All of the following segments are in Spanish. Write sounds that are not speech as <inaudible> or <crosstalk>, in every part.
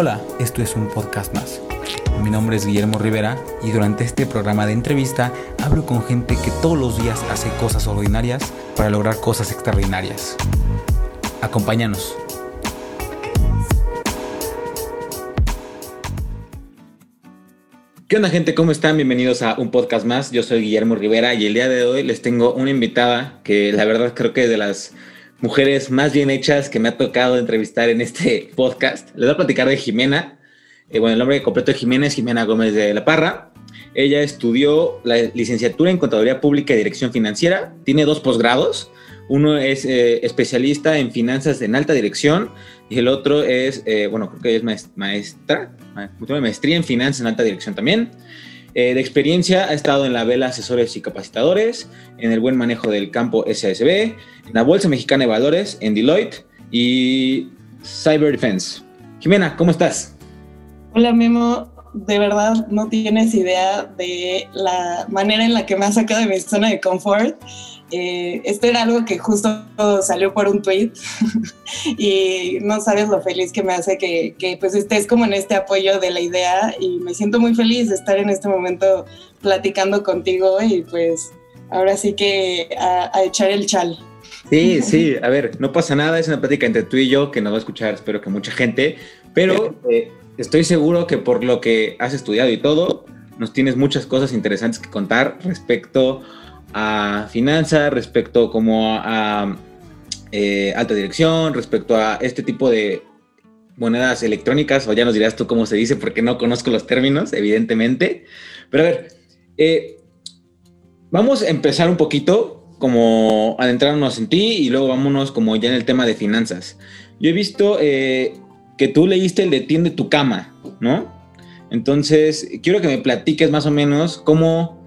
Hola, esto es un podcast más. Mi nombre es Guillermo Rivera y durante este programa de entrevista hablo con gente que todos los días hace cosas ordinarias para lograr cosas extraordinarias. Acompáñanos. ¿Qué onda gente? ¿Cómo están? Bienvenidos a un podcast más. Yo soy Guillermo Rivera y el día de hoy les tengo una invitada que la verdad creo que es de las mujeres más bien hechas que me ha tocado entrevistar en este podcast. Les voy a platicar de Jimena. Eh, bueno, el nombre completo de Jimena es Jimena Gómez de la Parra. Ella estudió la licenciatura en Contaduría Pública y Dirección Financiera. Tiene dos posgrados. Uno es eh, especialista en finanzas en alta dirección y el otro es, eh, bueno, creo que es maestra, maestría en finanzas en alta dirección también. Eh, de experiencia ha estado en la Vela Asesores y Capacitadores, en el buen manejo del campo SASB, en la Bolsa Mexicana de Valores, en Deloitte y Cyber Defense. Jimena, ¿cómo estás? Hola Memo, de verdad no tienes idea de la manera en la que me ha sacado de mi zona de confort. Eh, esto era algo que justo salió por un tweet <laughs> y no sabes lo feliz que me hace que, que, pues estés como en este apoyo de la idea y me siento muy feliz de estar en este momento platicando contigo y pues ahora sí que a, echar el chal. Sí, sí, a ver, no pasa nada, es una plática entre tú y yo que nos va a escuchar, espero que mucha gente, pero eh, estoy seguro que por lo que has estudiado y todo, nos tienes muchas cosas interesantes que contar respecto a finanzas, respecto como a, eh, alta dirección, respecto a este tipo de monedas electrónicas, o ya nos dirás tú cómo se dice, porque no conozco los términos, evidentemente. Pero a ver, eh, vamos a empezar un poquito como adentrarnos en ti y luego vámonos como ya en el tema de finanzas. Yo he visto eh, que tú leíste el de Tiende tu cama, ¿no? Entonces, quiero que me platiques más o menos cómo,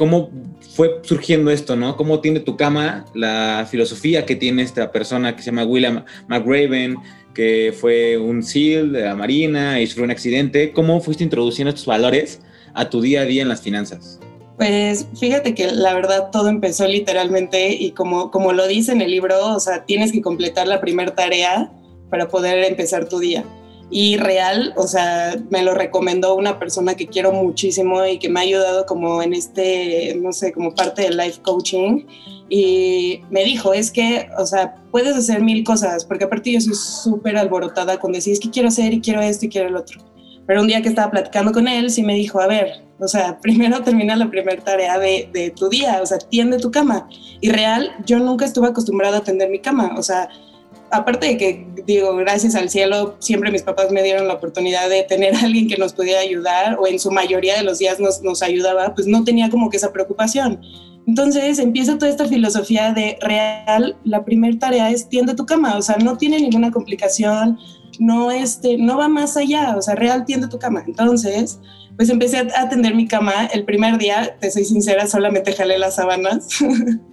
cómo fue surgiendo esto, ¿no? Cómo tiene tu cama, la filosofía que tiene esta persona que se llama William McRaven, que fue un SEAL de la Marina y sufrió un accidente. ¿Cómo fuiste introduciendo estos valores a tu día a día en las finanzas? Pues fíjate que la verdad todo empezó literalmente y como, como lo dice en el libro, o sea, tienes que completar la primera tarea para poder empezar tu día. Y real, o sea, me lo recomendó una persona que quiero muchísimo y que me ha ayudado como en este, no sé, como parte del life coaching. Y me dijo, es que, o sea, puedes hacer mil cosas, porque aparte yo soy súper alborotada con decir, es que quiero hacer y quiero esto y quiero el otro. Pero un día que estaba platicando con él, sí me dijo, a ver, o sea, <laughs> primero termina la primera tarea de, de tu día, o sea, tiende tu cama. Y real, yo nunca estuve acostumbrada a tender mi cama, o sea, aparte de que, digo, gracias al cielo, siempre mis papás me dieron la oportunidad de tener <laughs> a alguien que nos pudiera ayudar o en su mayoría de los días nos, ayudaba, pues no tenía como que esa preocupación. Entonces empieza toda esta filosofía de real, la primera tarea es tiende tu cama, o sea, no tiene ninguna complicación, no, este, no va más allá, o sea, real tiende tu cama. Entonces, pues empecé a atender mi cama. El primer día, te soy sincera, solamente jalé las sábanas. <laughs>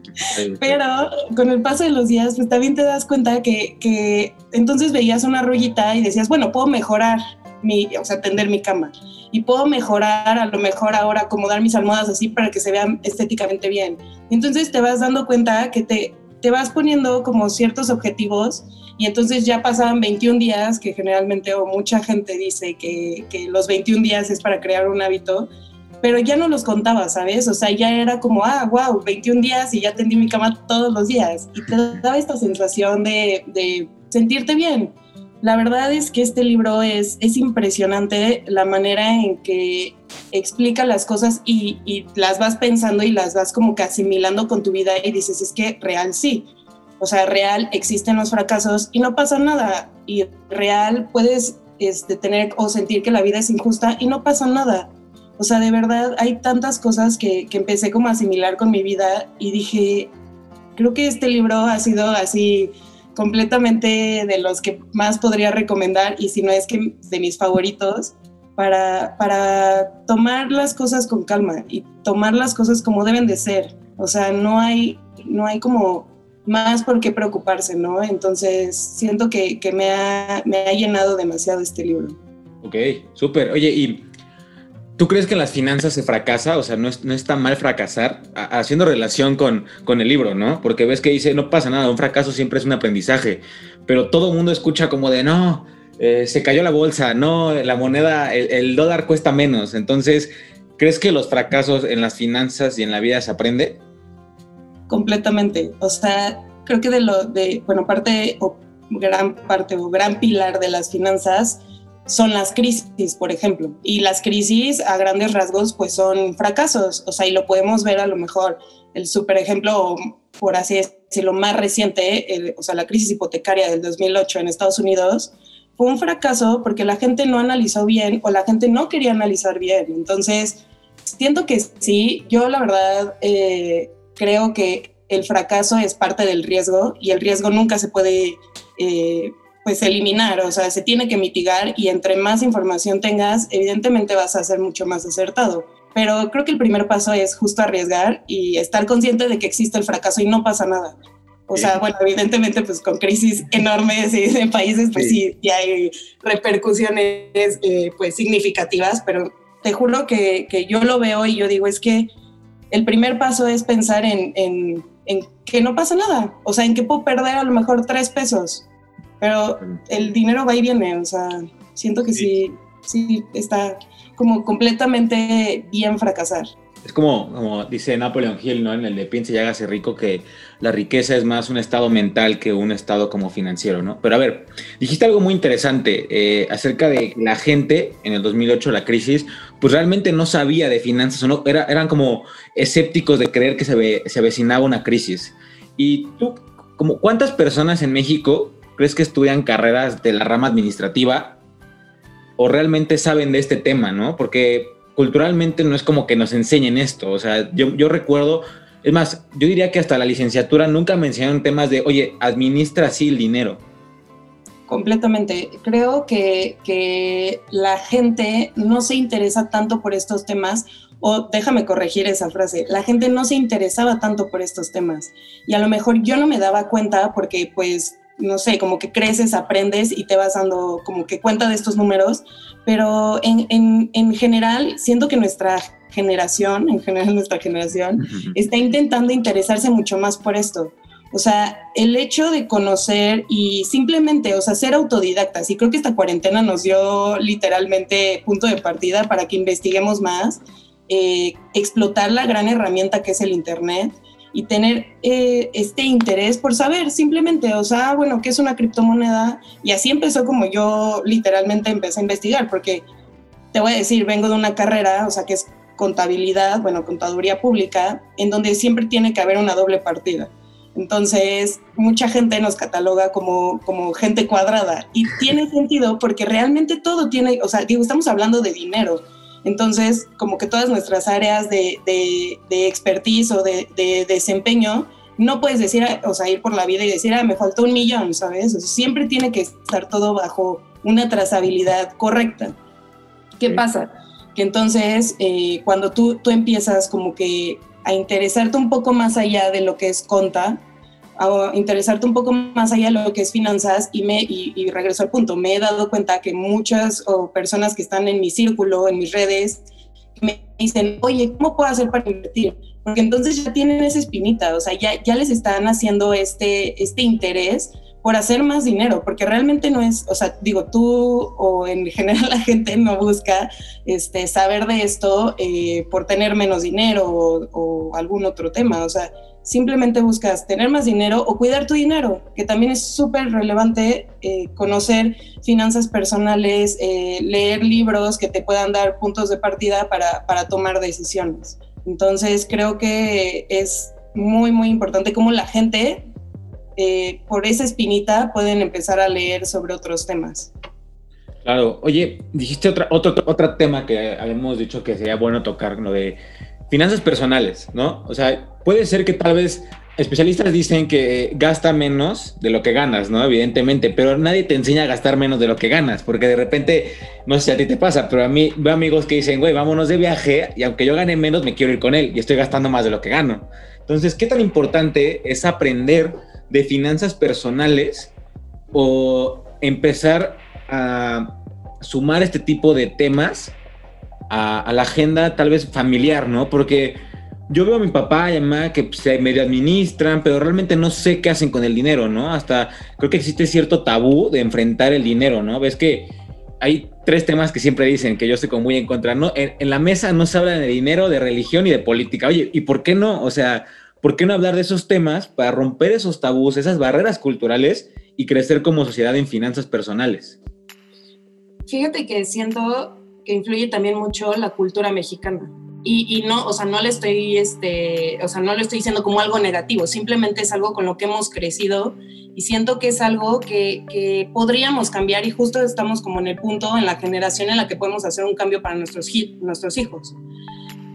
Pero con el paso de los días, pues también te das cuenta que, que entonces veías una rollita y decías, bueno, puedo mejorar mi, o sea, tender mi cama. Y puedo mejorar, a lo mejor ahora acomodar mis almohadas así para que se vean estéticamente bien. entonces te vas dando cuenta que te, te vas poniendo como ciertos objetivos y entonces ya pasaban 21 días, que generalmente o mucha gente dice que, que los 21 días es para crear un hábito, pero ya no los contaba, ¿sabes? O sea, ya era como, ah, wow, 21 días y ya tendí mi cama todos los días. Y te daba esta sensación de, sentirte bien. La verdad es que este libro es, es impresionante la manera en que explica las cosas y, y, las vas pensando y las vas como que asimilando con tu vida y dices, es que real sí. O sea, real existen los fracasos y no pasa nada. Y real puedes este, tener o sentir que la vida es injusta y no pasa nada. O sea, de verdad hay tantas cosas que, que empecé como a asimilar con mi vida y dije, creo que este libro ha sido así completamente de los que más podría recomendar y si no es que de mis favoritos para, para tomar las cosas con calma y tomar las cosas como deben de ser. O sea, no hay, no hay como más por qué preocuparse, ¿no? Entonces siento que, que me, ha, me ha llenado demasiado este libro. Ok, súper. Oye, y ¿Tú crees que en las finanzas se fracasa? O sea, no, no está mal fracasar, haciendo relación con, con, el libro, ¿no? Porque ves que dice, no pasa nada, un fracaso siempre es un aprendizaje, pero todo el mundo escucha como de, no, eh, se cayó la bolsa, no, la moneda, el, dólar cuesta menos. Entonces, ¿crees que los fracasos en las finanzas y en la vida se aprende? Completamente. O sea, creo que de lo de, bueno, parte o gran parte o gran pilar de las finanzas son las crisis, por ejemplo. Y las crisis a grandes rasgos pues son fracasos, o sea, y lo podemos ver a lo mejor el super ejemplo, por así decirlo, más reciente, o sea, la crisis hipotecaria del 2008 en Estados Unidos, fue un fracaso porque la gente no analizó bien o la gente no quería analizar bien. Entonces, siento que sí, yo la verdad eh, creo que el fracaso es parte del riesgo y el riesgo nunca se puede eh, pues eliminar, o sea, se tiene que mitigar y entre más información tengas, evidentemente vas a ser mucho más acertado. Pero creo que el primer paso es justo arriesgar y estar consciente de que existe el fracaso y no pasa nada. O sea, bueno, evidentemente, pues con crisis enormes en países, pues sí, sí, hay repercusiones eh, pues significativas, pero te juro que, que, yo lo veo y yo digo, es que el primer paso es pensar en, en, en que no pasa nada, o sea, en que puedo perder a lo mejor tres pesos, pero el dinero va y viene, o sea, siento que sí, sí, está como completamente bien fracasar. Es como, como dice Napoleon Hill, ¿no? En el de Piense y hágase rico, que la riqueza es más un estado mental que un estado como financiero, ¿no? Pero a ver, dijiste algo muy interesante eh, acerca de la gente en el 2008, la crisis, pues realmente no sabía de finanzas, o no, era, eran como escépticos de creer que se, se avecinaba una crisis. Y tú, como, ¿cuántas personas en México crees que estudian carreras de la rama administrativa o realmente saben de este tema, ¿no? Porque culturalmente no es como que nos enseñen esto. O sea, yo, recuerdo, es más, yo diría que hasta la licenciatura nunca me enseñaron temas de, oye, administra así el dinero. Completamente. Creo que, que la gente no se interesa tanto por estos temas o déjame corregir esa frase, la gente no se interesaba tanto por estos temas y a lo mejor yo no me daba cuenta porque pues no sé, como que creces, aprendes y te vas dando como que cuenta de estos números, pero en, en, general siento que nuestra generación, en general nuestra generación, está intentando interesarse mucho más por esto. O sea, el hecho de conocer y simplemente, o sea, ser autodidactas, y creo que esta cuarentena nos dio literalmente punto de partida para que investiguemos más, eh, explotar la gran herramienta que es el Internet y tener eh, este interés por saber simplemente, o sea, bueno, ¿qué es una criptomoneda? Y así empezó como yo literalmente empecé a investigar, porque te voy a decir, vengo de una carrera, o sea, que es contabilidad, bueno, contaduría pública, en donde siempre tiene que haber una doble partida. Entonces, mucha gente nos cataloga como, como gente cuadrada y tiene sentido porque realmente todo tiene, o sea, digo, estamos hablando de dinero, entonces, como que todas nuestras áreas de, expertise o de, desempeño, no puedes decir, o sea, ir por la vida y decir, ah, me faltó un millón, ¿sabes? siempre tiene que estar todo bajo una trazabilidad correcta. ¿Qué pasa? Que entonces, eh, cuando tú, tú empiezas como que a interesarte un poco más allá de lo que es conta, a interesarte un poco más allá de lo que es finanzas y, me, y, regreso al punto, me he dado cuenta que muchas personas que están en mi círculo, en mis redes, me dicen, oye, ¿cómo puedo hacer para invertir? Porque entonces ya tienen esa espinita, o sea, ya, ya les están haciendo este, este interés por hacer más dinero, porque realmente no es, o sea, digo, tú o en general <laughs> la gente no busca este, saber de esto eh, por tener menos dinero o, o algún otro tema, o sea, simplemente buscas tener más dinero o cuidar tu dinero, que también es súper relevante eh, conocer finanzas personales, eh, leer libros que te puedan dar puntos de partida para, para, tomar decisiones. Entonces creo que es muy, muy importante cómo la gente, eh, por esa espinita, pueden empezar a leer sobre otros temas. Claro, oye, dijiste otra, otro, otro tema que habíamos dicho que sería bueno tocar, lo de finanzas personales, ¿no? O sea, puede ser que tal vez especialistas dicen que gasta menos de lo que ganas, ¿no? Evidentemente, pero nadie te enseña a gastar menos de lo que ganas, porque de repente, no sé si a ti te pasa, pero a mí veo amigos que dicen, güey, vámonos de viaje y aunque yo gane menos, me quiero ir con él y estoy gastando más de lo que gano. Entonces, ¿qué tan importante es aprender de finanzas personales o empezar a sumar este tipo de temas a, la agenda tal vez familiar, ¿no? Porque yo veo a mi papá y a mi mamá que pues, se medio administran, pero realmente no sé qué hacen con el dinero, ¿no? Hasta creo que existe cierto tabú de enfrentar el dinero, ¿no? Ves que hay tres temas que siempre dicen que yo estoy como muy en contra. No, en, la mesa no se habla de dinero, de religión y de política. Oye, ¿y por qué no? O sea, ¿por qué no hablar de esos temas para romper esos tabús, esas barreras culturales y crecer como sociedad en finanzas personales? Fíjate que siento que influye también mucho la cultura mexicana. Y, no, o sea, no le estoy, este, o sea, no le estoy diciendo como algo negativo, simplemente es algo con lo que hemos crecido y siento que es algo que, que, podríamos cambiar y justo estamos como en el punto, en la generación en la que podemos hacer un cambio para nuestros, nuestros hijos.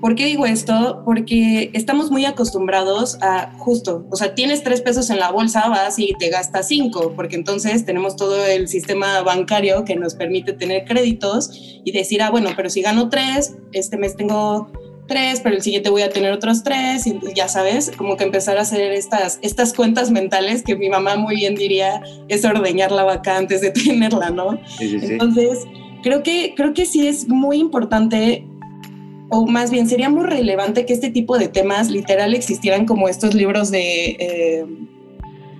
¿Por qué digo esto? Porque estamos muy acostumbrados a justo, o sea, tienes tres pesos en la bolsa, vas y te gastas cinco, porque entonces tenemos todo el sistema bancario que nos permite tener créditos y decir, ah, bueno, pero si gano tres, este mes tengo tres, pero el siguiente voy a tener otros tres, y ya sabes, como que empezar a hacer estas, estas cuentas mentales que mi mamá muy bien diría es ordeñar la vaca antes de <laughs> tenerla, ¿no? Entonces, creo que, creo que sí es muy importante, o más bien sería muy relevante que este tipo de temas literal existieran como estos libros de eh,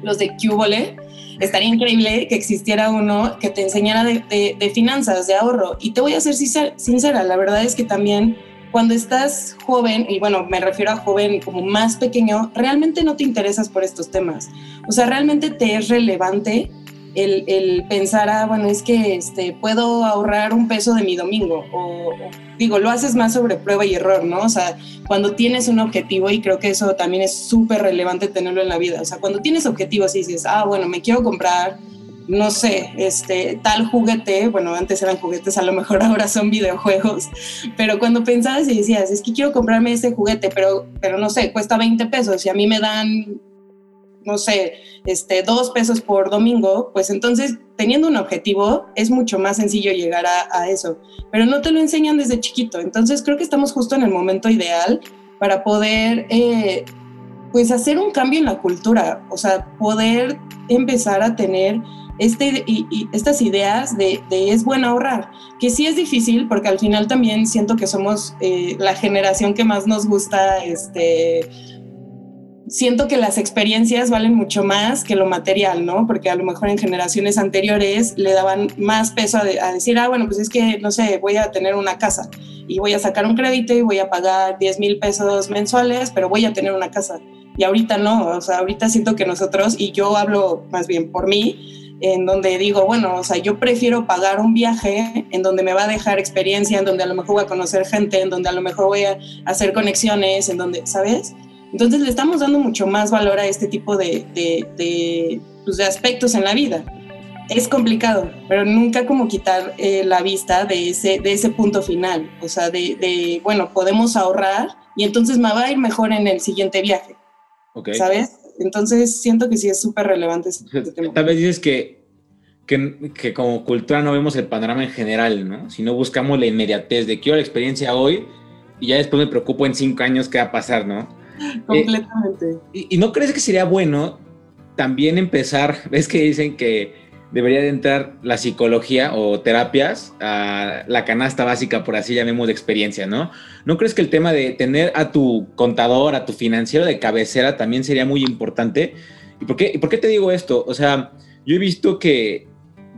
los de Cubole. Estaría increíble que existiera uno que te enseñara de, de finanzas, de ahorro. Y te voy a ser sincera, la verdad es que también cuando estás joven, y bueno, me refiero a joven como más pequeño, realmente no te interesas por estos temas. O sea, realmente te es relevante el, pensar, ah, bueno, es que este, puedo ahorrar un peso de mi domingo. O, digo, lo haces más sobre prueba y error, ¿no? O sea, cuando tienes un objetivo, y creo que eso también es súper relevante tenerlo en la vida. O sea, cuando tienes objetivos y dices, ah, bueno, me quiero comprar no sé, este, tal juguete, bueno, antes eran juguetes, a lo mejor <laughs> ahora son videojuegos, pero cuando pensabas y decías, es que quiero comprarme este juguete, pero, pero no sé, cuesta 20 pesos y a mí me dan, no sé, este, dos pesos por domingo, pues entonces teniendo un objetivo es mucho más sencillo llegar a, eso, pero no te lo enseñan desde chiquito, entonces creo que estamos justo en el momento ideal para poder... Eh, pues hacer un cambio en la cultura, o sea, poder empezar a tener este, y, estas ideas de, es bueno ahorrar, que sí es difícil porque al final también siento que somos eh, la generación que más nos gusta, este, siento que las experiencias valen mucho más que lo material, ¿no? Porque a lo mejor en generaciones anteriores le daban más peso a, a decir, ah, bueno, pues es que, no sé, voy a tener una casa y voy a sacar un crédito y voy a pagar 10 mil pesos mensuales, pero voy a tener una casa. Y ahorita no, o sea, ahorita siento que nosotros, y yo hablo más bien por mí, en donde digo, bueno, o sea, yo prefiero pagar un viaje en donde me va a dejar experiencia, en donde a lo mejor voy a conocer gente, en donde a lo mejor voy a hacer conexiones, en donde, ¿sabes? Entonces le estamos dando mucho más valor a este tipo de, de, pues, aspectos en la vida. Es complicado, pero nunca como quitar eh, la vista de ese, de ese punto final. O sea, de, bueno, podemos ahorrar y entonces me va a ir mejor en el siguiente viaje. ¿Sabes? Entonces siento que sí es súper relevante este tema. Tal vez dices que, que, como cultura no vemos el panorama en general, ¿no? Si no buscamos la inmediatez de quiero la experiencia hoy y ya después me preocupo en cinco años qué va a pasar, ¿no? <laughs> Completamente. y, no crees que sería bueno también empezar, <laughs> ves que dicen que debería de entrar la psicología o terapias a la canasta básica, por así llamemos, de experiencia, ¿no? ¿No crees que el tema de tener a tu contador, a tu financiero de cabecera también sería muy importante? ¿Y por qué, por qué te digo esto? O sea, yo he visto que,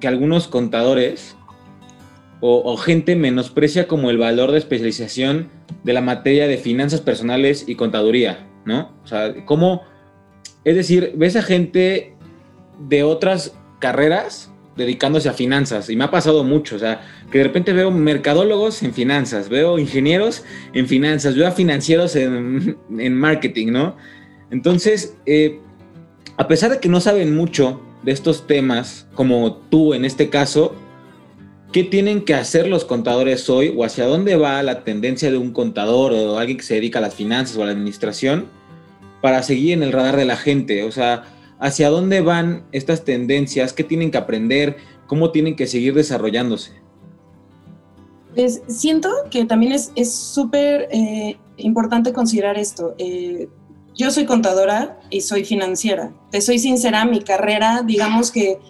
que algunos contadores o, o, gente menosprecia como el valor de especialización de la materia de finanzas personales y contaduría, ¿no? O sea, ¿cómo? Es decir, ves a gente de otras carreras dedicándose a finanzas y me ha pasado mucho, o sea, que de repente veo mercadólogos en finanzas, veo ingenieros en finanzas, veo a financieros en, <laughs> marketing, ¿no? Entonces, eh, a pesar de que no saben mucho de estos temas, como tú en este caso, ¿qué tienen que hacer los contadores hoy o hacia dónde va la tendencia de un contador o alguien que se dedica a las finanzas o a la administración para seguir en el radar de la gente? O sea, hacia dónde van estas tendencias, qué tienen que aprender, cómo tienen que seguir desarrollándose. Pues siento que también es súper eh, importante considerar esto. Eh, yo soy contadora y soy financiera. Te soy sincera, mi carrera, digamos que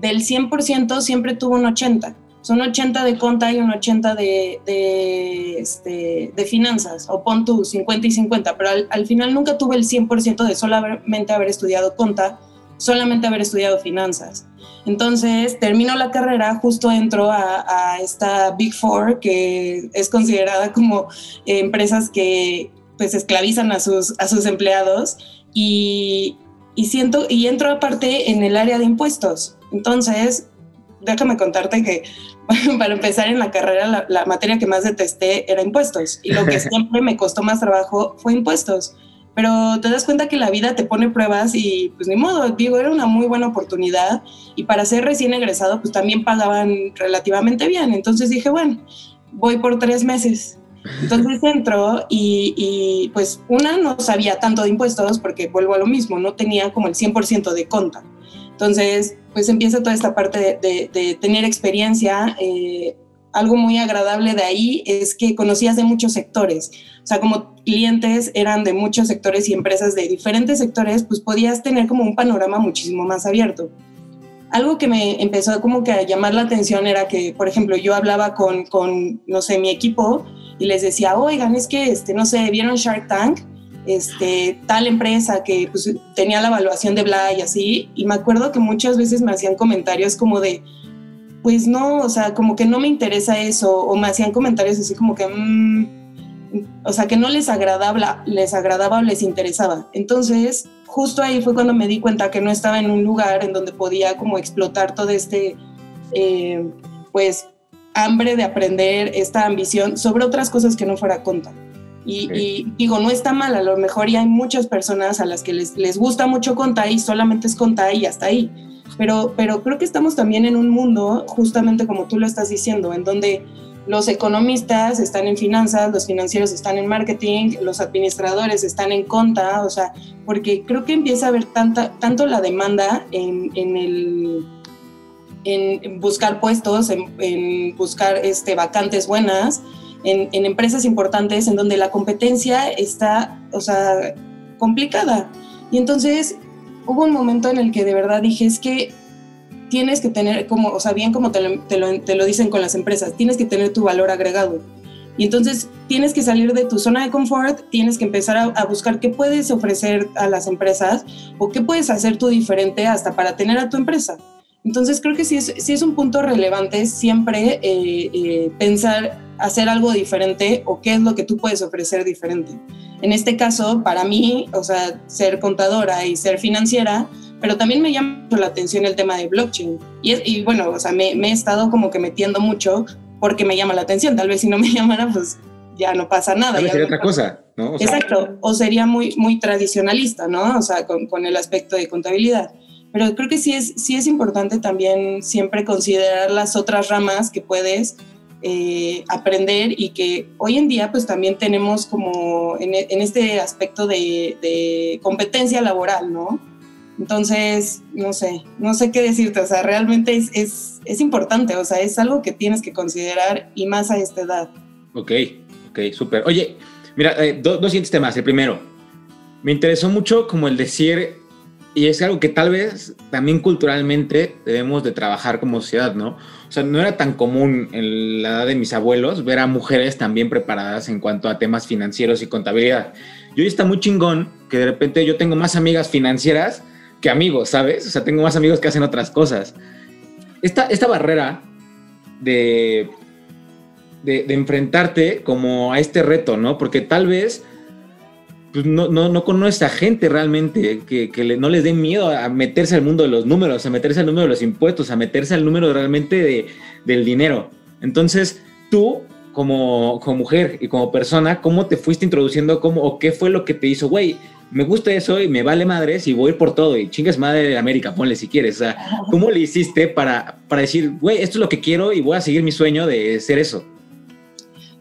del 100% siempre tuvo un 80%. Son 80 de conta y un 80 de, de, este, de finanzas, o pon tú 50 y 50, pero al, al final nunca tuve el 100% de solamente haber estudiado conta, solamente haber estudiado finanzas. Entonces, termino la carrera, justo entro a, a esta Big Four, que es considerada como empresas que pues esclavizan a sus, a sus empleados y, y siento, y entro aparte en el área de impuestos. Entonces, déjame contarte que <laughs> para empezar en la carrera la, materia que más detesté era impuestos y lo que <laughs> siempre me costó más trabajo fue impuestos. Pero te das cuenta que la vida te pone pruebas y pues ni modo, digo, era una muy buena oportunidad y para ser recién egresado pues también pagaban relativamente bien. Entonces dije, bueno, voy por tres meses. Entonces <laughs> entro y, y, pues una no sabía tanto de impuestos porque vuelvo a lo mismo, no tenía como el 100% de conta. Entonces, pues empieza toda esta parte de, tener experiencia. Eh, algo muy agradable de ahí es que conocías de muchos sectores. O sea, como clientes eran de muchos sectores y empresas de diferentes sectores, pues podías tener como un panorama muchísimo más abierto. Algo que me empezó como que a llamar la atención era que, por ejemplo, yo hablaba con, con no sé, mi equipo y les decía, oigan, es que, este, no sé, ¿vieron Shark Tank? Este, tal empresa que pues, tenía la evaluación de bla y así, y me acuerdo que muchas veces me hacían comentarios como de, pues no, o sea, como que no me interesa eso, o me hacían comentarios así como que, mm", o sea, que no les agradaba, les agradaba o les interesaba. Entonces, justo ahí fue cuando me di cuenta que no estaba en un lugar en donde podía como explotar todo este, eh, pues, hambre de aprender, esta ambición sobre otras cosas que no fuera conta. Y, digo, no está mal, a lo mejor ya hay muchas personas a las que les, les gusta mucho contar y solamente es contar y hasta ahí. Pero, pero creo que estamos también en un mundo, justamente como tú lo estás diciendo, en donde los economistas están en finanzas, los financieros están en marketing, los administradores están en conta, o sea, porque creo que empieza a haber tanta, tanto la demanda en, en el en buscar puestos, en, en buscar este, vacantes buenas, en, empresas importantes en donde la competencia está, o sea, complicada. Y entonces hubo un momento en el que de verdad dije, es que tienes que tener, como, o sea, bien como te lo, te lo, dicen con las empresas, tienes que tener tu valor agregado. Y entonces tienes que salir de tu zona de confort, tienes que empezar a, buscar qué puedes ofrecer a las empresas o qué puedes hacer tú diferente hasta para tener a tu empresa. Entonces creo que sí es, sí es un punto relevante siempre eh, eh, pensar hacer algo diferente o qué es lo que tú puedes ofrecer diferente. En este caso, para mí, o sea, ser contadora y ser financiera, pero también me llama mucho la atención el tema de blockchain. Y, bueno, o sea, me, he estado como que metiendo mucho porque me llama la atención. Tal vez si no me <laughs> llamara, pues ya no pasa nada. sería otra cosa, ¿no? exacto, o sería muy, muy tradicionalista, ¿no? O sea, con, con, el aspecto de contabilidad. Pero creo que sí es, sí es importante también siempre considerar las otras ramas que puedes eh, aprender y que hoy en día pues también tenemos como en, este aspecto de, competencia laboral, ¿no? Entonces, no sé, no sé qué decirte, o sea, realmente es, es, es importante, o sea, es algo que tienes que considerar y más a esta edad. Ok, ok, súper. Oye, mira, eh, dos siguientes temas. El primero, me interesó mucho como el decir, y es algo que tal vez también culturalmente debemos de trabajar como sociedad, ¿no? Sea, no era tan común en la edad de mis abuelos ver a mujeres también preparadas en cuanto a temas financieros y contabilidad. Y hoy está muy chingón que de repente yo tengo más amigas financieras que amigos, ¿sabes? O sea, tengo más amigos que hacen otras cosas. Esta, esta barrera de, de, de enfrentarte como a este reto, ¿no? Porque tal vez pues no, no, no conoce a gente realmente que, que no les dé miedo a meterse al mundo de los números, a meterse al número de los impuestos, a meterse al número realmente de, del dinero. Entonces, tú, como, como mujer y como persona, ¿cómo te fuiste introduciendo? Cómo, ¿O qué fue lo que te hizo, güey? Me gusta eso y me vale madres y voy por todo y chingas madre de América, ponle si quieres. O sea, ¿cómo le hiciste para, para decir, güey, esto es lo que quiero y voy a seguir mi sueño de ser eso?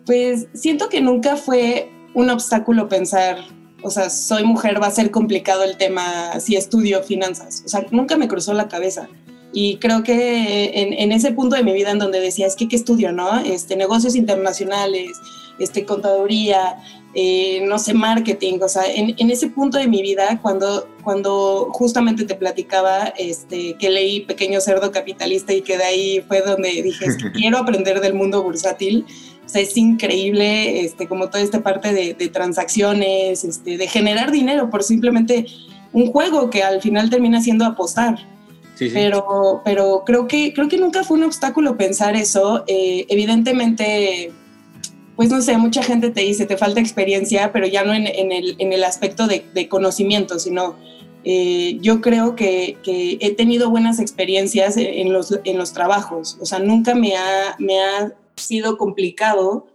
Pues siento que nunca fue un obstáculo pensar o sea, soy mujer, va a ser complicado el tema si estudio finanzas. O sea, nunca me cruzó la cabeza. Y creo que en, ese punto de mi vida en donde decía, es que, ¿qué estudio, no? Este, negocios internacionales, este, contaduría, eh, no sé, marketing, o sea, en, en, ese punto de mi vida, cuando, cuando justamente te platicaba este, que leí Pequeño Cerdo Capitalista y que de ahí fue donde dije, <laughs> quiero aprender del mundo bursátil, sea, es increíble, este, como toda esta parte de, de transacciones, este, de generar dinero por simplemente un juego que al final termina siendo apostar. Sí, sí. Pero, pero creo, que, creo que nunca fue un obstáculo pensar eso. Eh, evidentemente, pues no sé, mucha gente te dice, te falta experiencia, pero ya no en, en, el, en el, aspecto de, de conocimiento, sino eh, yo creo que, que, he tenido buenas experiencias en los, en los trabajos. O sea, nunca me ha, me ha sido complicado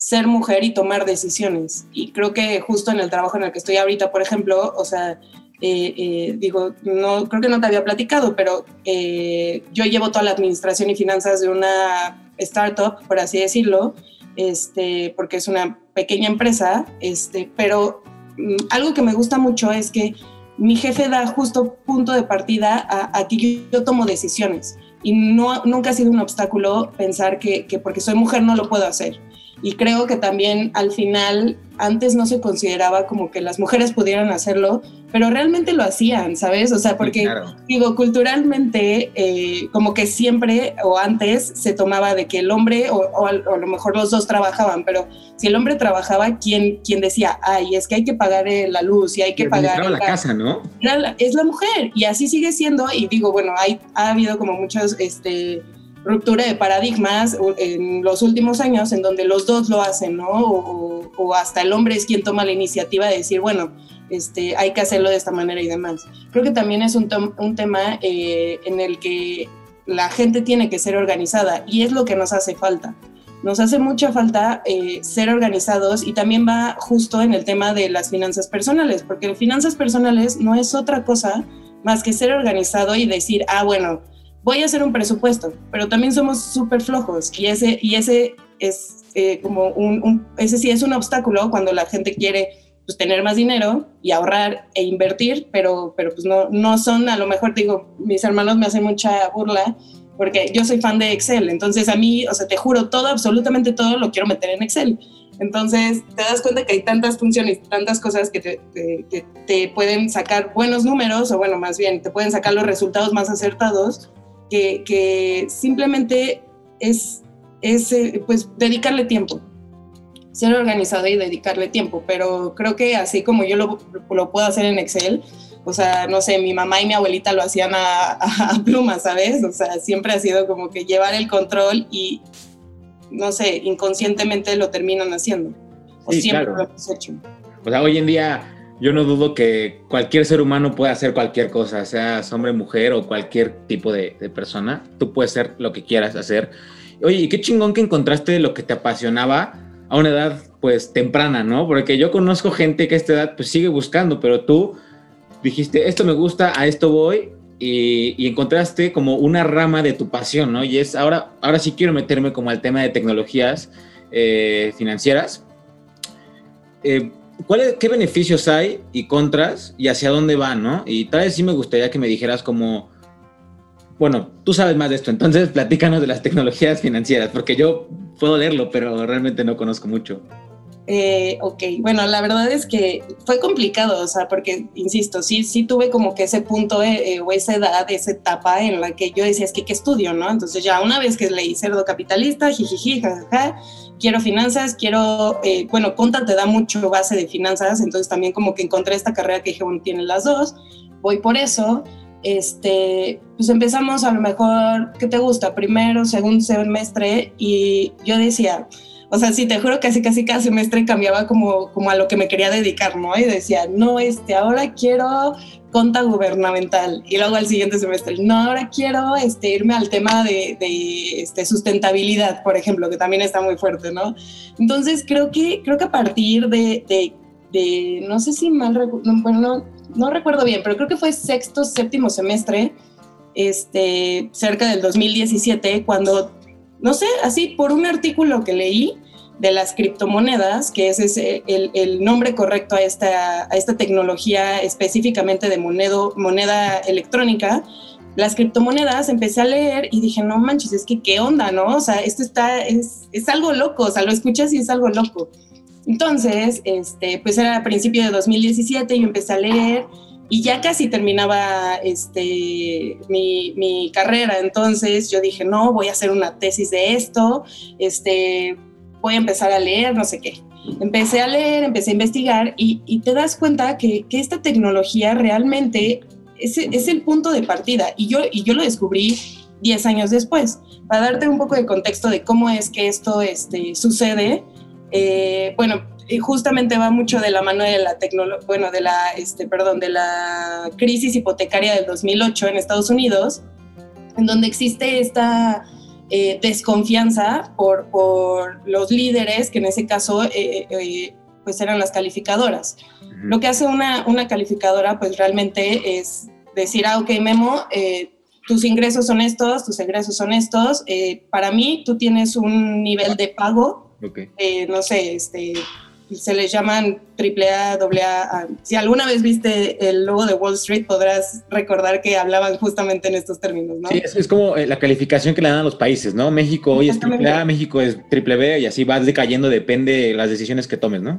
ser mujer y tomar decisiones. Y creo que justo en el trabajo en el que estoy ahorita, por ejemplo, o sea, eh, eh, digo, no, creo que no te había platicado, pero eh, yo llevo toda la administración y finanzas de una startup, por así decirlo, este, porque es una pequeña empresa, este, pero mm, algo que me gusta mucho es que mi jefe da justo punto de partida a, a que yo, tomo decisiones y no, nunca ha sido un obstáculo pensar que, que porque soy mujer no lo puedo hacer. Y creo que también al final, antes no se consideraba como que las mujeres pudieran hacerlo, pero realmente lo hacían, ¿sabes? O sea, porque claro. digo, culturalmente, eh, como que siempre o antes se tomaba de que el hombre, o, o, a, o, a, lo mejor los dos trabajaban, pero si el hombre trabajaba, ¿quién, quién decía, ay, es que hay que pagar eh, la luz y hay que pagar... la casa, ¿no? La, es la mujer, y así sigue siendo, y digo, bueno, hay, ha habido como muchos, este ruptura de paradigmas en los últimos años en donde los dos lo hacen, ¿no? O, hasta el hombre es quien toma la iniciativa de decir, bueno, este, hay que hacerlo de esta manera y demás. Creo que también es un, un tema eh, en el que la gente tiene que ser organizada y es lo que nos hace falta. Nos hace mucha falta eh, ser organizados y también va justo en el tema de las finanzas personales, porque finanzas personales no es otra cosa más que ser organizado y decir, ah, bueno, voy a hacer un presupuesto, pero también somos súper flojos y ese, y ese es eh, como un, un, ese sí es un obstáculo cuando la gente quiere pues, tener más dinero y ahorrar e invertir, pero, pero pues no, no son, a lo mejor digo, mis hermanos me hacen mucha burla porque yo soy fan de Excel, entonces a mí, o sea, te juro, todo, absolutamente todo lo quiero meter en Excel. Entonces te das cuenta que hay tantas funciones, tantas cosas que te, te, que te pueden sacar buenos números, o bueno, más bien, te pueden sacar los resultados más acertados, que, que simplemente es, es eh, pues dedicarle tiempo, ser organizado y dedicarle tiempo, pero creo que así como yo lo, lo, puedo hacer en Excel, o sea, no sé, mi mamá y mi abuelita lo hacían a, a, a pluma, ¿sabes? O sea, siempre ha sido como que llevar el control y, no sé, inconscientemente lo terminan haciendo. O sí, siempre claro. lo hemos hecho. O sea, hoy en día yo no dudo que cualquier ser humano pueda hacer cualquier cosa, seas hombre, mujer o cualquier tipo de, de, persona. Tú puedes ser lo que quieras hacer. Oye, y qué chingón que encontraste lo que te apasionaba a una edad pues temprana, ¿no? Porque yo conozco gente que a esta edad pues sigue buscando, pero tú dijiste, esto me gusta, a esto voy y, y, encontraste como una rama de tu pasión, ¿no? Y es ahora, ahora sí quiero meterme como al tema de tecnologías eh, financieras. Eh, ¿cuál, ¿qué beneficios hay y contras y hacia dónde van, no? Y tal vez sí me gustaría que me dijeras como, bueno, tú sabes más de esto, entonces <laughs> platícanos de las tecnologías financieras, porque yo puedo leerlo, pero realmente no conozco mucho. Eh, ok, bueno, la verdad es que fue complicado, o sea, porque, insisto, sí, sí tuve como que ese punto eh, o esa edad, esa etapa en la que yo decía, es que qué estudio, ¿no? Entonces ya una vez que leí Cerdo Capitalista, jijiji, jajaja, quiero finanzas, quiero, eh, bueno, Conta te da mucho base de finanzas, entonces también como que encontré esta carrera que dije, bueno, tiene las dos, voy por eso, este, pues empezamos a lo mejor, ¿qué te gusta? Primero, segundo semestre, y yo decía, o sea, sí, te juro que casi casi cada semestre cambiaba como, como a lo que me quería dedicar, ¿no? Y decía, no, este, ahora quiero conta gubernamental. Y luego al siguiente semestre, no, ahora quiero este, irme al tema de, de este, sustentabilidad, por ejemplo, que también está muy fuerte, ¿no? Entonces, creo que, creo que a partir de, de, de no sé si mal bueno, no, no recuerdo bien, pero creo que fue sexto, séptimo semestre, este, cerca del 2017, cuando no sé, así por un artículo que leí de las criptomonedas, que ese es el, nombre correcto a esta, a esta tecnología específicamente de monedo, moneda electrónica, las criptomonedas empecé a leer y dije, no manches, es que qué onda, ¿no? O sea, esto está, es, es algo loco, o sea, lo escuchas y es algo loco. Entonces, este, pues era a principio de 2017, yo empecé a leer y ya casi terminaba este, mi, mi, carrera, entonces yo dije, no, voy a hacer una tesis de esto, este, voy a empezar a leer, no sé qué. Empecé a leer, empecé a investigar y, y te das cuenta que, que, esta tecnología realmente es, es, el punto de partida y yo, y yo lo descubrí 10 años después. Para darte un poco de contexto de cómo es que esto este, sucede, eh, bueno, justamente va mucho de la mano de la tecnología, bueno, de la, este, perdón, de la crisis hipotecaria del 2008 en Estados Unidos, en donde existe esta eh, desconfianza por, por, los líderes, que en ese caso eh, eh, pues eran las calificadoras. Lo que hace una, una, calificadora pues realmente es decir, ah, ok, Memo, tus ingresos son estos, tus egresos son estos, para mí tú tienes un nivel de pago, no sé, este, se les llaman AAA, AA. Si alguna vez viste el logo de Wall Street, podrás recordar que hablaban justamente en estos términos, ¿no? Sí, es, como eh, la calificación que le dan a los países, ¿no? México hoy es AAA, México es B y así vas decayendo, depende de las decisiones que tomes, ¿no?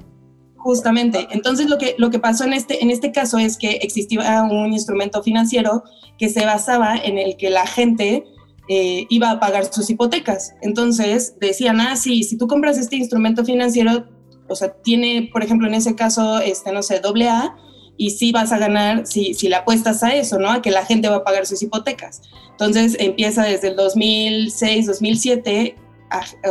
Justamente. Entonces, lo que, lo que pasó en este, en este caso es que existía un instrumento financiero que se basaba en el que la gente eh, iba a pagar sus hipotecas. Entonces, decían, ah, sí, si tú compras este instrumento financiero, o sea, tiene, por ejemplo, en ese caso, este, no sé, doble A, y sí vas a ganar si, si le apuestas a eso, ¿no? A que la gente va a pagar sus hipotecas. Entonces empieza desde el 2006, 2007,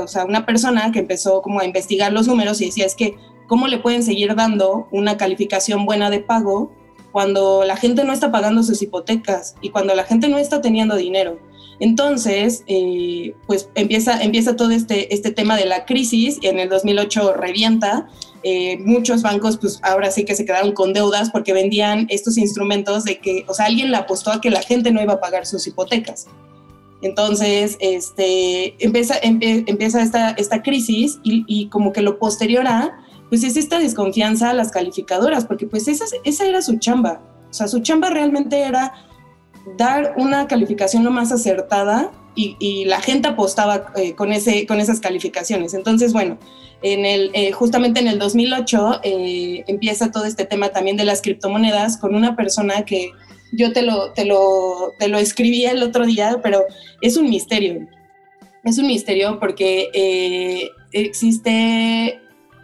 o sea, una persona que empezó como a investigar los números y decía, es que, ¿cómo le pueden seguir dando una calificación buena de pago cuando la gente no está pagando sus hipotecas y cuando la gente no está teniendo dinero? Entonces, eh, pues empieza, empieza todo este, este tema de la crisis y en el 2008 revienta. Eh, muchos bancos, pues ahora sí que se quedaron con deudas porque vendían estos instrumentos de que, o sea, alguien le apostó a que la gente no iba a pagar sus hipotecas. Entonces, este, empieza, empieza esta, esta crisis y, y, como que lo posterior a, pues es esta desconfianza a las calificadoras, porque pues esa, esa era su chamba. O sea, su chamba realmente era dar una calificación lo más acertada y, la gente apostaba eh, con, ese, con esas calificaciones. Entonces, bueno, en el, eh, justamente en el 2008 eh, empieza todo este tema también de las criptomonedas con una persona que yo te lo, te, lo, te lo escribí el otro día, pero es un misterio. Es un misterio porque existe,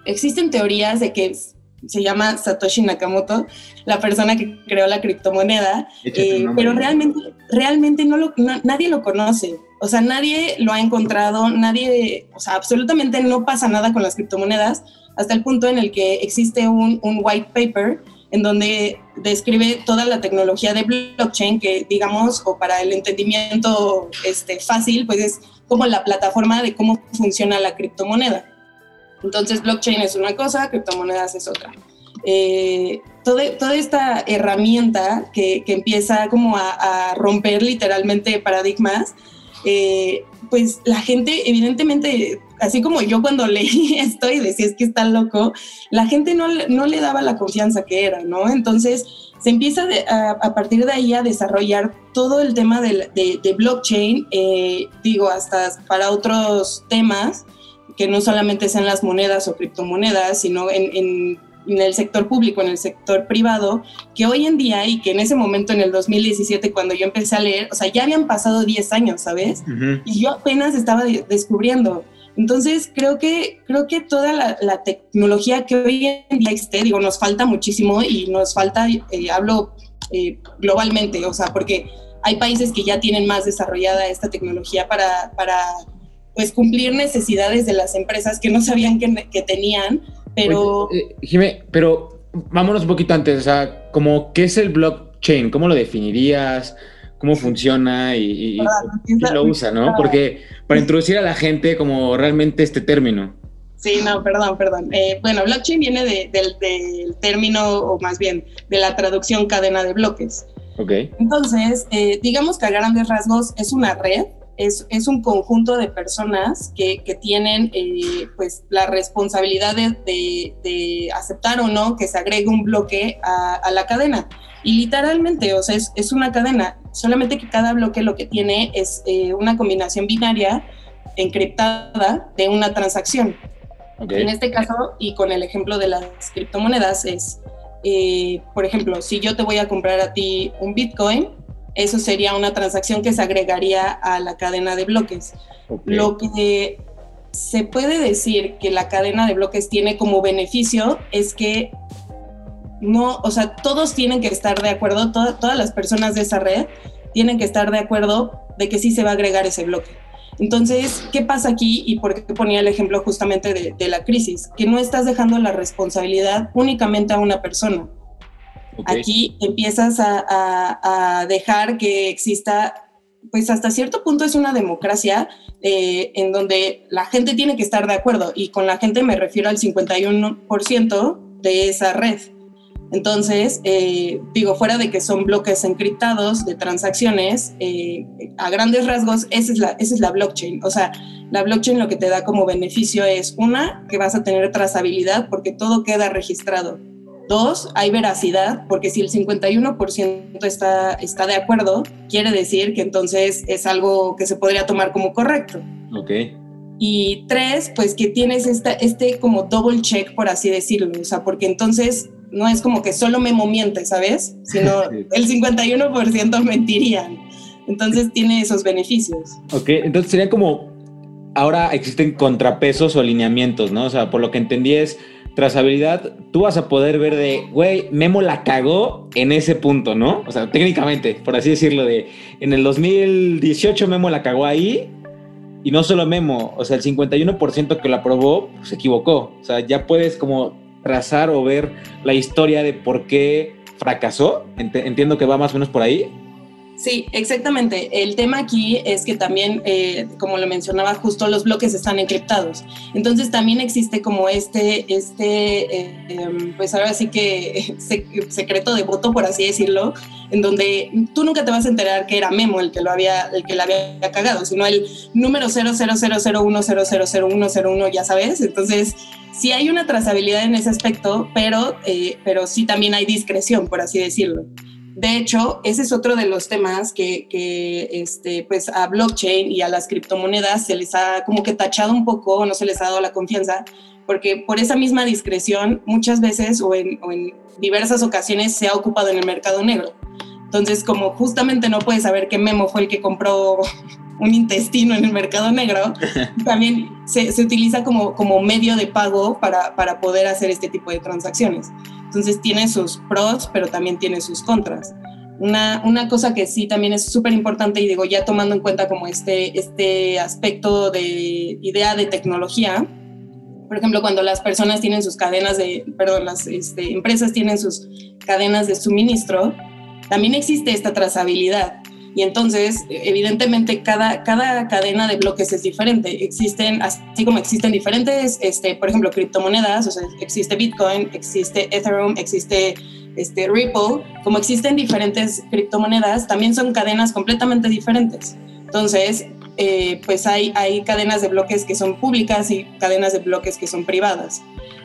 existen teorías de que se llama Satoshi Nakamoto, la persona que creó la criptomoneda, eh, pero realmente, realmente no lo, nadie lo conoce. O sea, nadie lo ha encontrado, nadie, o sea, absolutamente no pasa nada con las criptomonedas hasta el punto en el que existe un, un white paper en donde describe toda la tecnología de blockchain que, digamos, o para el entendimiento este, fácil, pues es como la plataforma de cómo funciona la criptomoneda. Entonces, blockchain es una cosa, criptomonedas es otra. Eh, toda, esta herramienta que, que empieza como a, romper literalmente paradigmas, eh, pues la gente evidentemente, así como yo cuando <laughs> leí esto y decía es que está loco, la gente no, no le daba la confianza que era, ¿no? Entonces se empieza a, partir de ahí a desarrollar todo el tema de, de, blockchain, eh, digo, hasta para otros temas que no solamente sean las monedas o criptomonedas, sino en, el sector público, en el sector privado, que hoy en día y que en ese momento, en el 2017, cuando yo empecé a leer, o sea, ya habían pasado 10 años, ¿sabes? Y yo apenas estaba descubriendo. Entonces, creo que, creo que toda la, tecnología que hoy en día existe, digo, nos falta muchísimo y nos falta, eh, hablo eh, globalmente, o sea, porque hay países que ya tienen más desarrollada esta tecnología para, para pues cumplir necesidades de las empresas que no sabían que, tenían, pero... Eh, Jimé, pero vámonos un poquito antes, o sea, como, ¿qué es el blockchain? ¿Cómo lo definirías? ¿Cómo funciona y, quién lo usa, no? Porque para introducir a la gente como realmente este término. Sí, no, perdón, perdón. Eh, bueno, blockchain viene del, término, o más bien, de la traducción cadena de bloques. Ok. Entonces, eh, digamos que a grandes rasgos es una red es, es, un conjunto de personas que, que tienen eh, pues la responsabilidad de, de, aceptar o no que se agregue un bloque a, a la cadena. Y literalmente, o sea, es, es, una cadena, solamente que cada bloque lo que tiene es eh, una combinación binaria encriptada de una transacción. En este caso, y con el ejemplo de las criptomonedas, es, eh, por ejemplo, si yo te voy a comprar a ti un Bitcoin, eso sería una transacción que se agregaría a la cadena de bloques. Lo que se puede decir que la cadena de bloques tiene como beneficio es que no, o sea, todos tienen que estar de acuerdo, todas las personas de esa red tienen que estar de acuerdo de que sí se va a agregar ese bloque. Entonces, ¿qué pasa aquí? Y por qué ponía el ejemplo justamente de, la crisis, que no estás dejando la responsabilidad únicamente a una persona. Aquí empiezas a, dejar que exista, pues hasta cierto punto es una democracia eh, en donde la gente tiene que estar de acuerdo y con la gente me refiero al 51% de esa red. Entonces, eh, digo, fuera de que son bloques encriptados de transacciones, eh, a grandes rasgos, esa es, la, esa es la blockchain. O sea, la blockchain lo que te da como beneficio es, una, que vas a tener trazabilidad porque todo queda registrado. Dos, hay veracidad, porque si el 51% está, está de acuerdo, quiere decir que entonces es algo que se podría tomar como correcto. Ok. Y tres, pues que tienes esta, este como double check, por así decirlo, o sea, porque entonces no es como que solo Memo miente, ¿sabes? Sino <laughs> el 51% mentirían. Entonces tiene esos beneficios. Ok, entonces sería como, ahora existen contrapesos o alineamientos, ¿no? O sea, por lo que entendí es trazabilidad, tú vas a poder ver de, güey, Memo la cagó en ese punto, ¿no? O sea, técnicamente, por así decirlo, de, en el 2018 Memo la cagó ahí, y no solo Memo, o sea, el 51% que lo aprobó, pues, se equivocó. O sea, ya puedes como trazar o ver la historia de por qué fracasó. Entiendo que va más o menos por ahí. Sí, exactamente. El tema aquí es que también, eh, como lo mencionaba, justo los bloques están encriptados. Entonces también existe como este, este eh, em, pues ahora sí que <laughs> secreto de voto, por así decirlo, en donde tú nunca te vas a enterar que era Memo el que lo había, el que la había cagado, sino el número 00001000101, ya sabes. Entonces sí hay una trazabilidad en ese aspecto, pero, eh, pero sí también hay discreción, por así decirlo. De hecho, ese es otro de los temas que, este, pues a blockchain y a las criptomonedas se les ha como que tachado un poco, no se les ha dado la confianza, porque por esa misma discreción muchas veces o en, o en diversas ocasiones se ha ocupado en el mercado negro. Entonces, como justamente no puedes saber qué Memo fue el que compró <laughs> un intestino en el mercado negro, <laughs> también se, se, utiliza como, como medio de pago para, para poder hacer este tipo de transacciones. Entonces tiene sus pros, pero también tiene sus contras. Una, una cosa que sí también es súper importante y digo, ya tomando en cuenta como este, este aspecto de idea de tecnología, por ejemplo, cuando las personas tienen sus cadenas de, perdón, las este, empresas tienen sus cadenas de suministro, también existe esta trazabilidad. Y entonces, evidentemente, cada, cada cadena de bloques es diferente. Existen, así como existen diferentes, este, por ejemplo, criptomonedas, o sea, existe Bitcoin, existe Ethereum, existe este, Ripple, como existen diferentes criptomonedas, también son cadenas completamente diferentes. Entonces, eh, pues hay, hay cadenas de bloques que son públicas y cadenas de bloques que son privadas.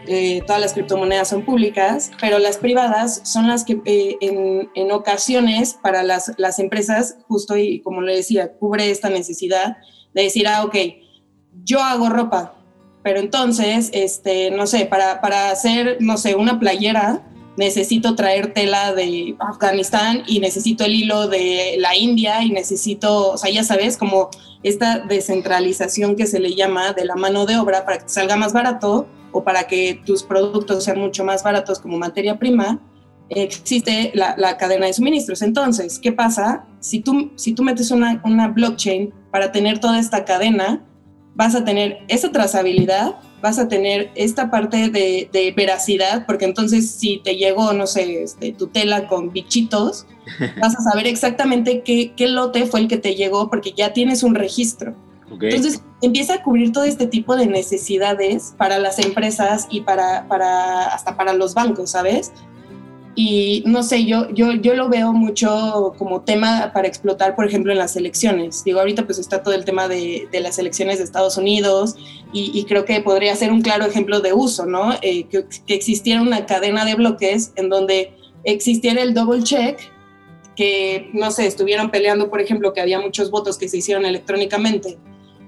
Eh, todas las criptomonedas son públicas, pero las privadas son las que eh, en, ocasiones para las, las, empresas, justo y como le decía, cubre esta necesidad de decir, ah, ok, yo hago ropa, pero entonces, este, no sé, para, para hacer, no sé, una playera, necesito traer tela de Afganistán y necesito el hilo de la India y necesito, o sea, ya sabes, como esta descentralización que se le llama de la mano de obra para que salga más barato o para que tus productos sean mucho más baratos como materia prima, existe la, cadena de suministros. Entonces, ¿qué pasa? Si tú, si tú metes una, una blockchain para tener toda esta cadena, vas a tener esa trazabilidad, vas a tener esta parte de, de veracidad, porque entonces si te llegó, no sé, este, tu tela con bichitos, <laughs> vas a saber exactamente qué, qué lote fue el que te llegó, porque ya tienes un registro. Entonces empieza a cubrir todo este tipo de necesidades para las empresas y para, para hasta para los bancos, ¿sabes? Y no sé, yo, yo, yo lo veo mucho como tema para explotar, por ejemplo, en las elecciones. Digo, ahorita pues está todo el tema de, de las elecciones de Estados Unidos y, creo que podría ser un claro ejemplo de uso, ¿no? Eh, que, que existiera una cadena de bloques en donde existiera el double check que, no sé, estuvieron peleando, por ejemplo, que había muchos votos que se hicieron electrónicamente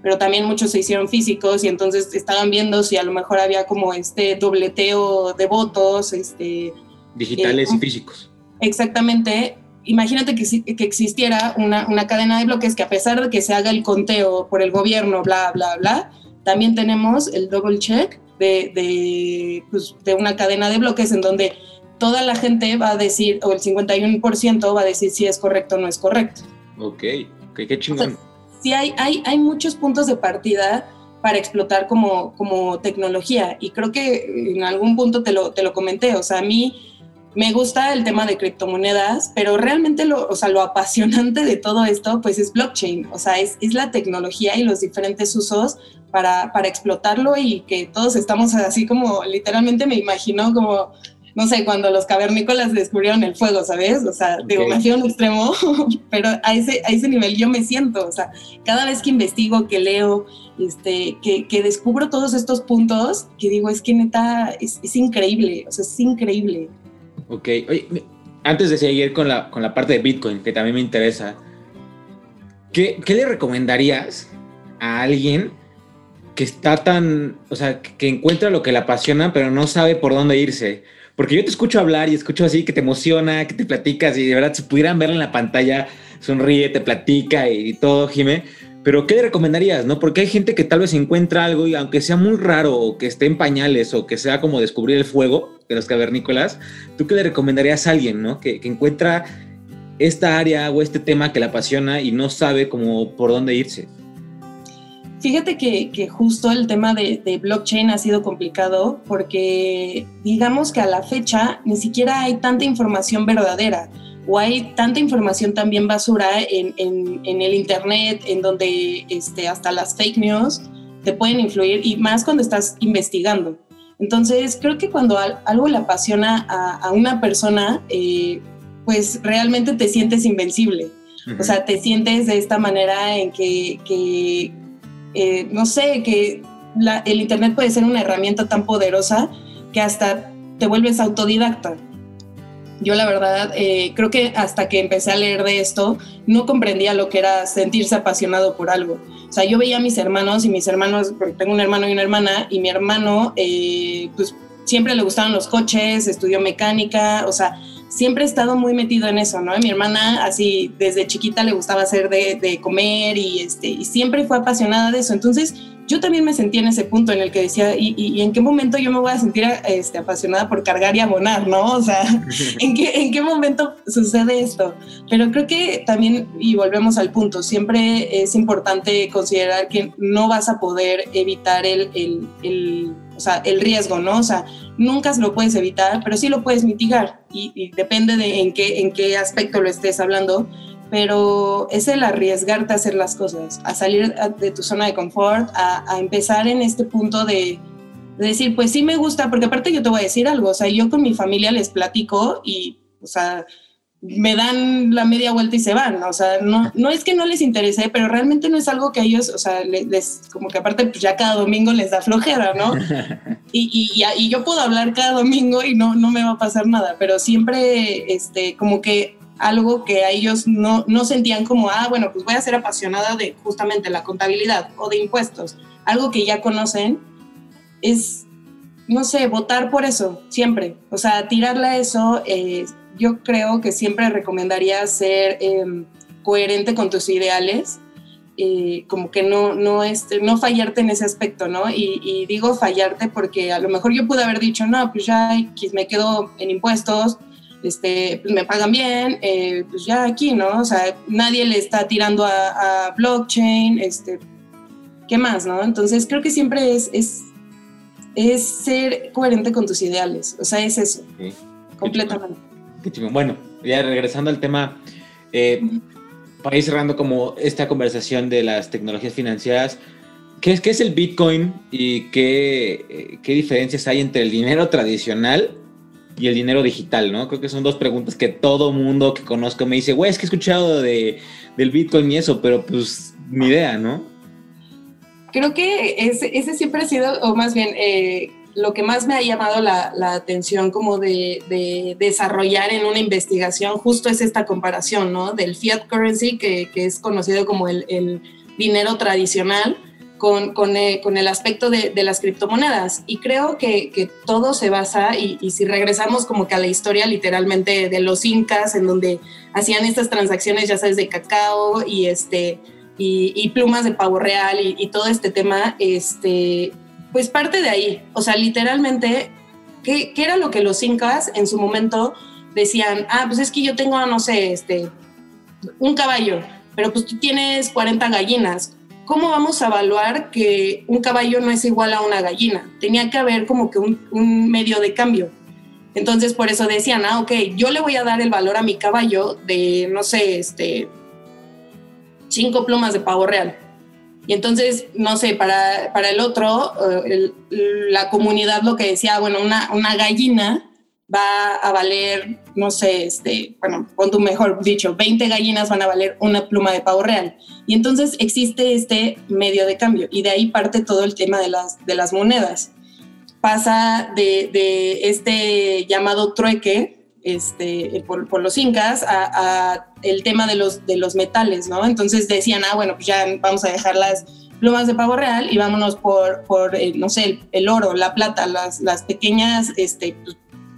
pero también muchos se hicieron físicos y entonces estaban viendo si a lo mejor había como este dobleteo de votos, este... Digitales y físicos. Exactamente. Imagínate que, que existiera una, una cadena de bloques que a pesar de que se haga el conteo por el gobierno, bla, bla, bla, también tenemos el double check de, de, pues, de una cadena de bloques en donde toda la gente va a decir, o el 51% va a decir si es correcto o no es correcto. Ok, okay qué chingón. sí, hay, hay, hay muchos puntos de partida para explotar como, como tecnología y creo que en algún punto te lo, te lo comenté, o sea, a mí me gusta el tema de criptomonedas, pero realmente lo, o sea, lo apasionante de todo esto pues es blockchain, o sea, es, es la tecnología y los diferentes usos para, para explotarlo y que todos estamos así como, literalmente me imagino como no sé, cuando los cavernícolas descubrieron el fuego, ¿sabes? O sea, digo, me fui a un extremo, <laughs> pero a ese, a ese nivel yo me siento, o sea, cada vez que investigo, que leo, este, que, que descubro todos estos puntos, que digo, es que neta, es, es increíble, o sea, es increíble. Ok, oye, antes de seguir con la, con la parte de Bitcoin, que también me interesa, ¿qué, qué le recomendarías a alguien que está tan, o sea, que encuentra lo que le apasiona, pero no sabe por dónde irse? Porque yo te escucho hablar y escucho así que te emociona, que te platicas y de verdad, si pudieran verla en la pantalla, sonríe, te platica y, todo, Jimé. Pero, ¿qué le recomendarías? no? Porque hay gente que tal vez encuentra algo y aunque sea muy raro o que esté en pañales o que sea como descubrir el fuego de los cavernícolas, ¿tú qué le recomendarías a alguien, no? Que, que encuentra esta área o este tema que le apasiona y no sabe cómo por dónde irse. Fíjate que, justo el tema de, blockchain ha sido complicado porque digamos que a la fecha ni siquiera hay tanta información verdadera o hay tanta información también basura en, el Internet en donde este, hasta las fake news te pueden influir y más cuando estás investigando. Entonces creo que cuando algo le apasiona a, una persona, eh, pues realmente te sientes invencible. O sea, te sientes de esta manera en que, que eh, no sé, que el Internet puede ser una herramienta tan poderosa que hasta te vuelves autodidacta. Yo la verdad eh, creo que hasta que empecé a leer de esto no comprendía lo que era sentirse apasionado por algo. O sea, yo veía a mis hermanos y mis hermanos, porque tengo un hermano y una hermana, y mi hermano eh, pues siempre le gustaban los coches, estudió mecánica, o sea, siempre he estado muy metido en eso, ¿no? Mi hermana así desde chiquita le gustaba hacer de, comer y, este, y siempre fue apasionada de eso. Entonces yo también me sentí en ese punto en el que decía, ¿y, en qué momento yo me voy a sentir este, apasionada por cargar y abonar, ¿no? O sea, <laughs> ¿en qué, ¿en qué momento sucede esto? Pero creo que también, y volvemos al punto, siempre es importante considerar que no vas a poder evitar el, el, el o sea, el riesgo, ¿no? O sea, nunca lo puedes evitar, pero sí lo puedes mitigar y, depende de en qué, en qué aspecto lo estés hablando, pero es el arriesgarte a hacer las cosas, a salir de tu zona de confort, a, empezar en este punto de, de, decir, pues sí me gusta, porque aparte yo te voy a decir algo, o sea, yo con mi familia les platico y, o sea, me dan la media vuelta y se van, o sea, no, no es que no les interese, pero realmente no es algo que a ellos, o sea, les, como que aparte pues ya cada domingo les da flojera, ¿no? <laughs> Y, y, y, yo puedo hablar cada domingo y no, no me va a pasar nada, pero siempre, este, como que algo que a ellos no, no sentían como, ah, bueno, pues voy a ser apasionada de justamente la contabilidad o de impuestos, algo que ya conocen, es, no sé, votar por eso, siempre, o sea, tirarle a eso. Eh, yo creo que siempre recomendaría ser em, coherente con tus ideales, eh, como que no, no, este, no fallarte en ese aspecto, ¿no? Y, digo fallarte porque a lo mejor yo pude haber dicho, no, pues ya me quedo en impuestos, este, pues me pagan bien, eh, pues ya aquí, ¿no? O sea, nadie le está tirando a, blockchain, este, ¿qué más, no? Entonces creo que siempre es, es, es ser coherente con tus ideales, o sea, es eso, completamente. Bueno, ya regresando al tema, eh, para ir cerrando como esta conversación de las tecnologías financieras, ¿qué es, qué es el Bitcoin y qué, eh, qué diferencias hay entre el dinero tradicional y el dinero digital, ¿no? Creo que son dos preguntas que todo mundo que conozco me dice, güey, es que he escuchado de, del Bitcoin y eso, pero pues ni idea, ¿no? Creo que ese, siempre ha sido, o más bien, eh, lo que más me ha llamado la, atención como de, desarrollar en una investigación justo es esta comparación, ¿no? Del fiat currency, que, es conocido como el, dinero tradicional, con, con, eh, con el aspecto de, de, las criptomonedas. Y creo que, que todo se basa, y, si regresamos como que a la historia literalmente de los incas, en donde hacían estas transacciones, ya sabes, de cacao y, este, y plumas de pavo real y, y, todo este tema, este, pues parte de ahí. O sea, literalmente, ¿qué, ¿qué era lo que los incas en su momento decían? Ah, pues es que yo tengo, no sé, este, un caballo, pero pues tú tienes 40 gallinas ¿cómo vamos a evaluar que un caballo no es igual a una gallina? Tenía que haber como que un, un, medio de cambio. Entonces, por eso decían, ah, ok, yo le voy a dar el valor a mi caballo de, no sé, este, cinco plumas de pavo real. Y entonces, no sé, para, para el otro, el, la comunidad lo que decía, bueno, una, una gallina va a valer, no sé, este, bueno, con tu mejor dicho, 20 gallinas van a valer una pluma de pavo real. Y entonces existe este medio de cambio y de ahí parte todo el tema de las, de las monedas. Pasa de, este llamado trueque este, por, los incas a, el tema de los, de los metales, ¿no? Entonces decían, ah, bueno, pues ya vamos a dejar las plumas de pavo real y vámonos por, por eh, no sé, el, el, oro, la plata, las, las pequeñas, este,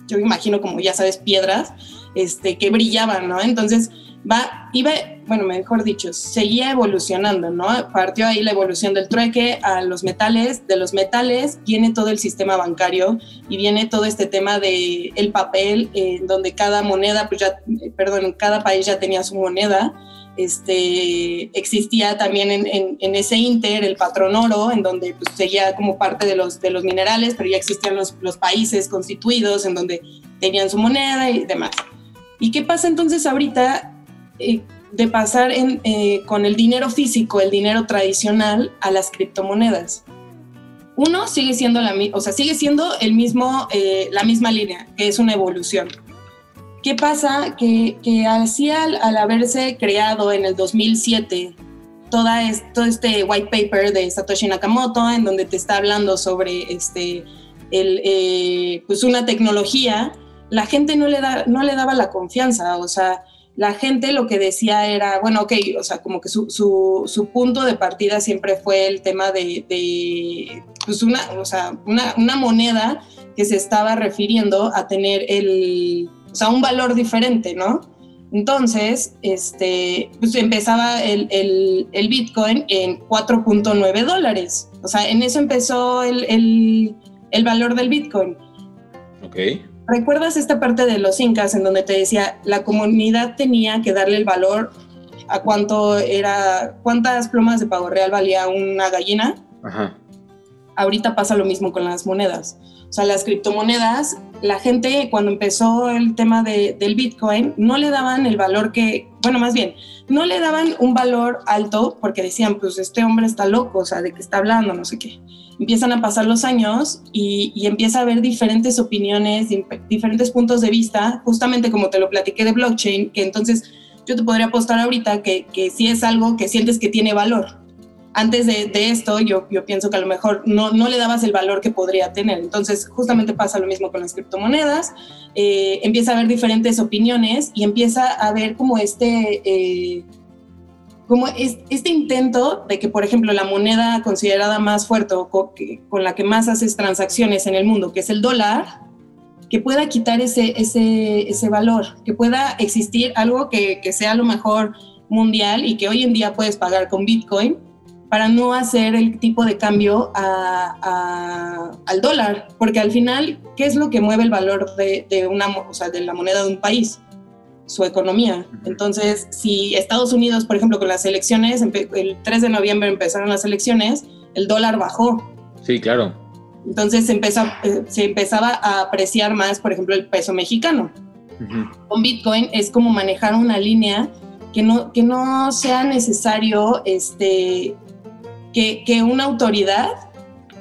yo imagino como ya sabes, piedras, este, que brillaban, ¿no? Entonces, va, iba, bueno, mejor dicho, seguía evolucionando, ¿no? Partió ahí la evolución del trueque a los metales, de los metales viene todo el sistema bancario y viene todo este tema de el papel, eh, donde cada moneda, pues ya, perdón, cada país ya tenía su moneda, este, existía también en, ese inter el patrón oro, en donde pues, seguía como parte de los, minerales, pero ya existían los, países constituidos en donde tenían su moneda y demás. ¿Y qué pasa entonces ahorita eh, de pasar eh, con el dinero físico, el dinero tradicional, a las criptomonedas? Uno sigue siendo la, eh, la misma línea, que es una evolución ¿Qué pasa? Que, que así al, al, haberse creado en el 2007 toda es, todo este white paper de Satoshi Nakamoto, en donde te está hablando sobre este, el, eh, pues una tecnología, la gente no le, da, no le daba la confianza, o sea, la gente lo que decía era, bueno, ok, o sea, como que su, su, su punto de partida siempre fue el tema de, de pues una, o sea, una, una moneda que se estaba refiriendo a tener el, o sea, un valor diferente, ¿no? Entonces, este, pues empezaba el, el, el Bitcoin en 4.9 dólares. O sea, en eso empezó el, el, el, valor del Bitcoin. Ok. ¿Recuerdas esta parte de los incas en donde te decía la comunidad tenía que darle el valor a cuánto era, cuántas plumas de pavo real valía una gallina? Ajá. Ahorita pasa lo mismo con las monedas. O sea, las criptomonedas, la gente cuando empezó el tema de, del Bitcoin, no le daban el valor que, bueno, más bien, no le daban un valor alto porque decían, pues este hombre está loco, o sea, de qué está hablando, no sé qué. Empiezan a pasar los años y, y empieza a haber diferentes opiniones, diferentes puntos de vista, justamente como te lo platiqué de blockchain, que entonces yo te podría apostar ahorita que, que sí es algo que sientes que tiene valor, antes de, de, esto yo, yo pienso que a lo mejor no, no, le dabas el valor que podría tener. Entonces, justamente pasa lo mismo con las criptomonedas. Eh, empieza a haber diferentes opiniones y empieza a haber como este... Eh, como este intento de que, por ejemplo, la moneda considerada más fuerte o con la que más haces transacciones en el mundo, que es el dólar, que pueda quitar ese, ese, ese valor, que pueda existir algo que, que sea a lo mejor mundial y que hoy en día puedes pagar con Bitcoin, para no hacer el tipo de cambio a, a, al dólar, porque al final, ¿qué es lo que mueve el valor de, de, una, o sea, de la moneda de un país? Su economía. Entonces, si Estados Unidos, por ejemplo, con las elecciones, el 3 de noviembre empezaron las elecciones, el dólar bajó. Sí, claro. Entonces se, empezó, se empezaba a apreciar más, por ejemplo, el peso mexicano. Uh -huh. Con Bitcoin es como manejar una línea que no, que no sea necesario este, que, una autoridad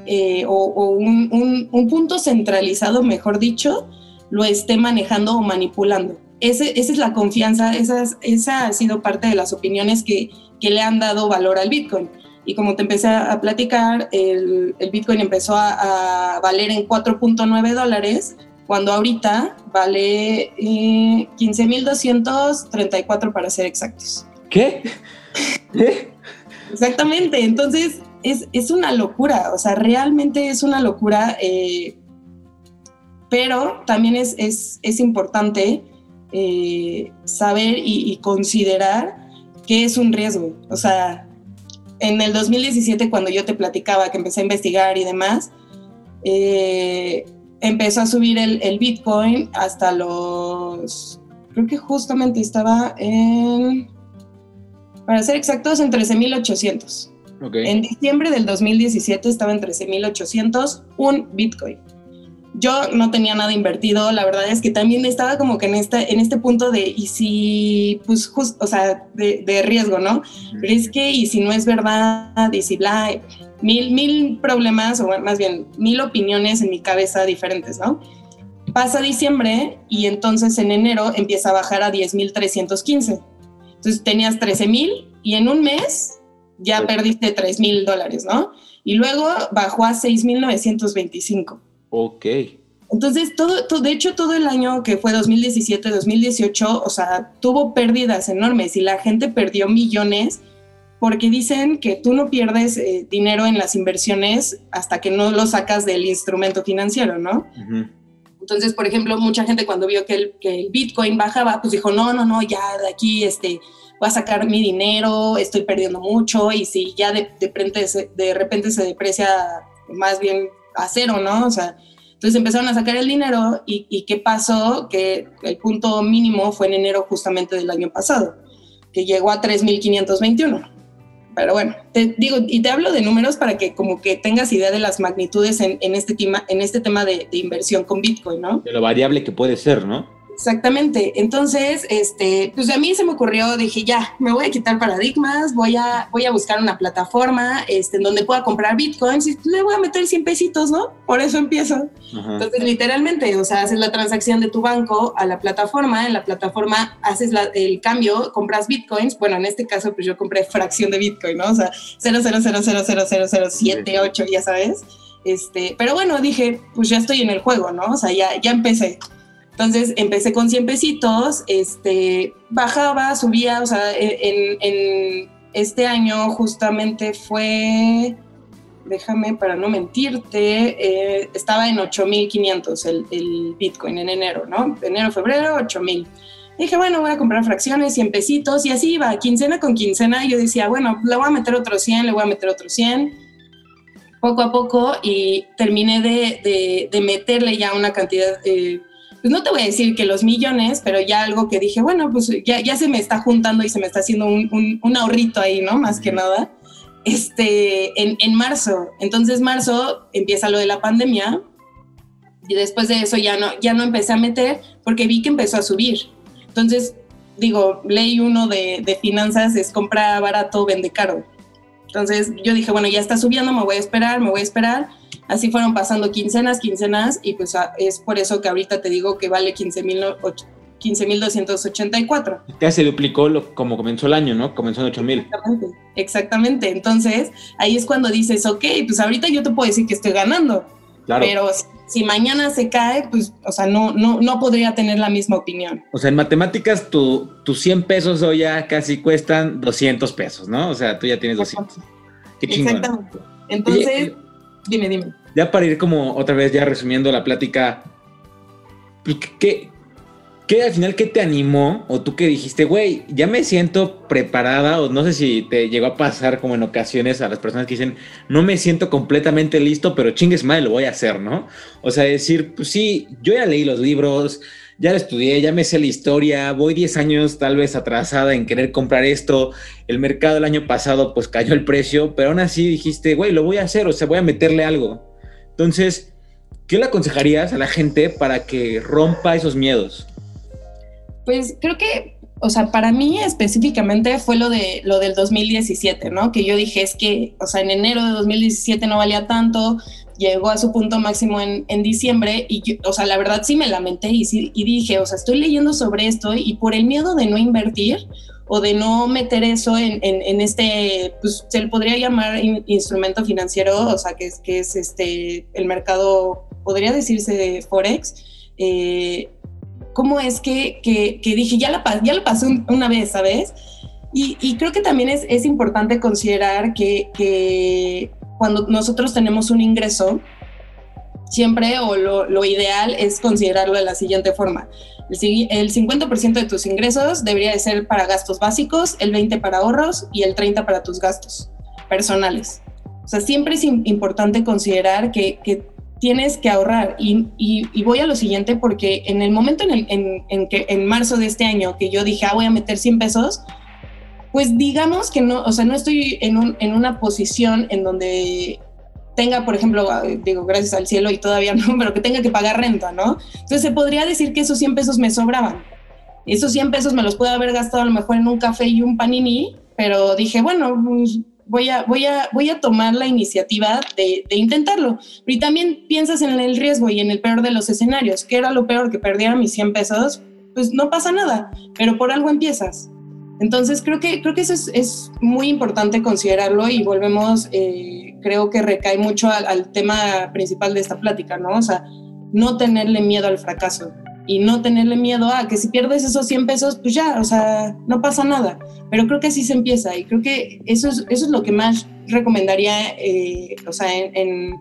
eh, o, un, un, un, punto centralizado, mejor dicho, lo esté manejando o manipulando. Esa es la confianza, esa, ha sido parte de las opiniones que, le han dado valor al Bitcoin. Y como te empecé a platicar, el, el Bitcoin empezó a, a valer en 4.9 dólares, cuando ahorita vale eh, 15.234 para ser exactos. ¿Qué? ¿Qué? Exactamente, entonces es, es, una locura, o sea, realmente es una locura, eh, pero también es, es, es importante eh, saber y, considerar que es un riesgo. O sea, en el 2017, cuando yo te platicaba que empecé a investigar y demás, eh, empezó a subir el, el, Bitcoin hasta los, creo que justamente estaba en, para ser exactos, en 13.800. Okay. En diciembre del 2017 estaba en 13.800 un Bitcoin. Yo no tenía nada invertido, la verdad es que también estaba como que en este, en este punto de, y si, pues, justo, o sea, de, de riesgo, ¿no? Pero es que, y si no es verdad, y si bla, mil, mil problemas, o más bien, mil opiniones en mi cabeza diferentes, ¿no? Pasa diciembre y entonces en enero empieza a bajar a 10.315. Entonces tenías 13.000 y en un mes ya perdiste 3.000 dólares, ¿no? Y luego bajó a 6.925. Ok. Entonces, todo, todo, de hecho, todo el año que fue 2017, 2018, o sea, tuvo pérdidas enormes y la gente perdió millones porque dicen que tú no pierdes eh, dinero en las inversiones hasta que no lo sacas del instrumento financiero, ¿no? Uh -huh. Entonces, por ejemplo, mucha gente cuando vio que el, que el, Bitcoin bajaba, pues dijo, no, no, no, ya de aquí este, voy a sacar mi dinero, estoy perdiendo mucho y si ya de, de, repente, se, de repente se deprecia más bien a cero, ¿no? O sea, entonces empezaron a sacar el dinero y, y, ¿qué pasó? Que el punto mínimo fue en enero justamente del año pasado, que llegó a 3.521. Pero bueno, te digo, y te hablo de números para que como que tengas idea de las magnitudes en, en este, tema, en este tema de, de, inversión con Bitcoin, ¿no? De lo variable que puede ser, ¿no? Exactamente. Entonces, este, pues a mí se me ocurrió, dije, ya, me voy a quitar paradigmas, voy a, voy a buscar una plataforma este, en donde pueda comprar bitcoins y le voy a meter 100 pesitos, ¿no? Por eso empiezo. Ajá. Entonces, literalmente, o sea, haces la transacción de tu banco a la plataforma, en la plataforma haces la, el cambio, compras bitcoins, bueno, en este caso, pues yo compré fracción de bitcoin, ¿no? O sea, 0.000000078, ya sabes. Este, pero bueno, dije, pues ya estoy en el juego, ¿no? O sea, ya, ya empecé. Entonces empecé con 100 pesitos, este, bajaba, subía, o sea, en, en este año justamente fue, déjame para no mentirte, eh, estaba en 8.500 el, el Bitcoin en enero, ¿no? Enero, febrero, 8.000. Dije, bueno, voy a comprar fracciones, 100 pesitos, y así iba, quincena con quincena. Y yo decía, bueno, le voy a meter otro 100, le voy a meter otro 100, poco a poco, y terminé de, de, de meterle ya una cantidad. Eh, pues no te voy a decir que los millones, pero ya algo que dije, bueno, pues ya, ya se me está juntando y se me está haciendo un, un, un ahorrito ahí, ¿no? Más que nada, este, en, en, marzo. Entonces, marzo empieza lo de la pandemia y después de eso ya no, ya no empecé a meter porque vi que empezó a subir. Entonces, digo, ley uno de, de finanzas es compra barato, vende caro. Entonces, yo dije, bueno, ya está subiendo, me voy a esperar, me voy a esperar Así fueron pasando quincenas, quincenas, y pues es por eso que ahorita te digo que vale 15.284. 15, ya se duplicó lo, como comenzó el año, ¿no? Comenzó en 8 mil. Exactamente, exactamente. Entonces, ahí es cuando dices, ok, pues ahorita yo te puedo decir que estoy ganando. Claro. Pero si mañana se cae, pues, o sea, no, no, no podría tener la misma opinión. O sea, en matemáticas, tus tu 100 pesos hoy ya casi cuestan 200 pesos, ¿no? O sea, tú ya tienes 200. Qué chingón. Exactamente. Entonces... Oye, Dime, dime. Ya para ir como otra vez ya resumiendo la plática, ¿qué, qué al final qué te animó o tú que dijiste, güey, ya me siento preparada o no sé si te llegó a pasar como en ocasiones a las personas que dicen, no me siento completamente listo, pero chingues madre, lo voy a hacer, ¿no? O sea, decir, pues sí, yo ya leí los libros, ya lo estudié, ya me sé la historia, voy 10 años tal vez atrasada en querer comprar esto, el mercado el año pasado pues cayó el precio, pero aún así dijiste, güey, lo voy a hacer, o sea, voy a meterle algo. Entonces, ¿qué le aconsejarías a la gente para que rompa esos miedos? Pues creo que, o sea, para mí específicamente fue lo, de, lo del 2017, ¿no? Que yo dije, es que, o sea, en enero de 2017 no valía tanto, llegó a su punto máximo en, en diciembre y, yo, o sea, la verdad sí me lamenté y, dije, o sea, estoy leyendo sobre esto y por el miedo de no invertir o de no meter eso en, en, este, pues se le podría llamar in, instrumento financiero, o sea, que es, que es este, el mercado, podría decirse Forex, eh, ¿cómo es que, que, que, dije, ya la, ya la pasé una vez, ¿sabes? Y, creo que también es, es importante considerar que, que, cuando nosotros tenemos un ingreso, siempre o lo, lo, ideal es considerarlo de la siguiente forma. El 50% de tus ingresos debería de ser para gastos básicos, el 20% para ahorros y el 30% para tus gastos personales. O sea, siempre es importante considerar que, que tienes que ahorrar. Y, y, voy a lo siguiente porque en el momento en, el, en, en, que en marzo de este año que yo dije, ah, voy a meter 100 pesos, pues digamos que no, o sea, no estoy en, un, en una posición en donde tenga, por ejemplo, digo, gracias al cielo y todavía no, <laughs> pero que tenga que pagar renta, ¿no? Entonces se podría decir que esos 100 pesos me sobraban. Esos 100 pesos me los puedo haber gastado a lo mejor en un café y un panini, pero dije, bueno, pues voy a, voy a, voy a tomar la iniciativa de, de, intentarlo. Y también piensas en el riesgo y en el peor de los escenarios. ¿Qué era lo peor? Que perdiera mis 100 pesos. Pues no pasa nada, pero por algo empiezas. Entonces creo que, creo que eso es, es muy importante considerarlo y volvemos, eh, creo que recae mucho al, al, tema principal de esta plática, ¿no? O sea, no tenerle miedo al fracaso y no tenerle miedo a que si pierdes esos 100 pesos, pues ya, o sea, no pasa nada. Pero creo que así se empieza y creo que eso es, eso es lo que más recomendaría, eh, o sea, en,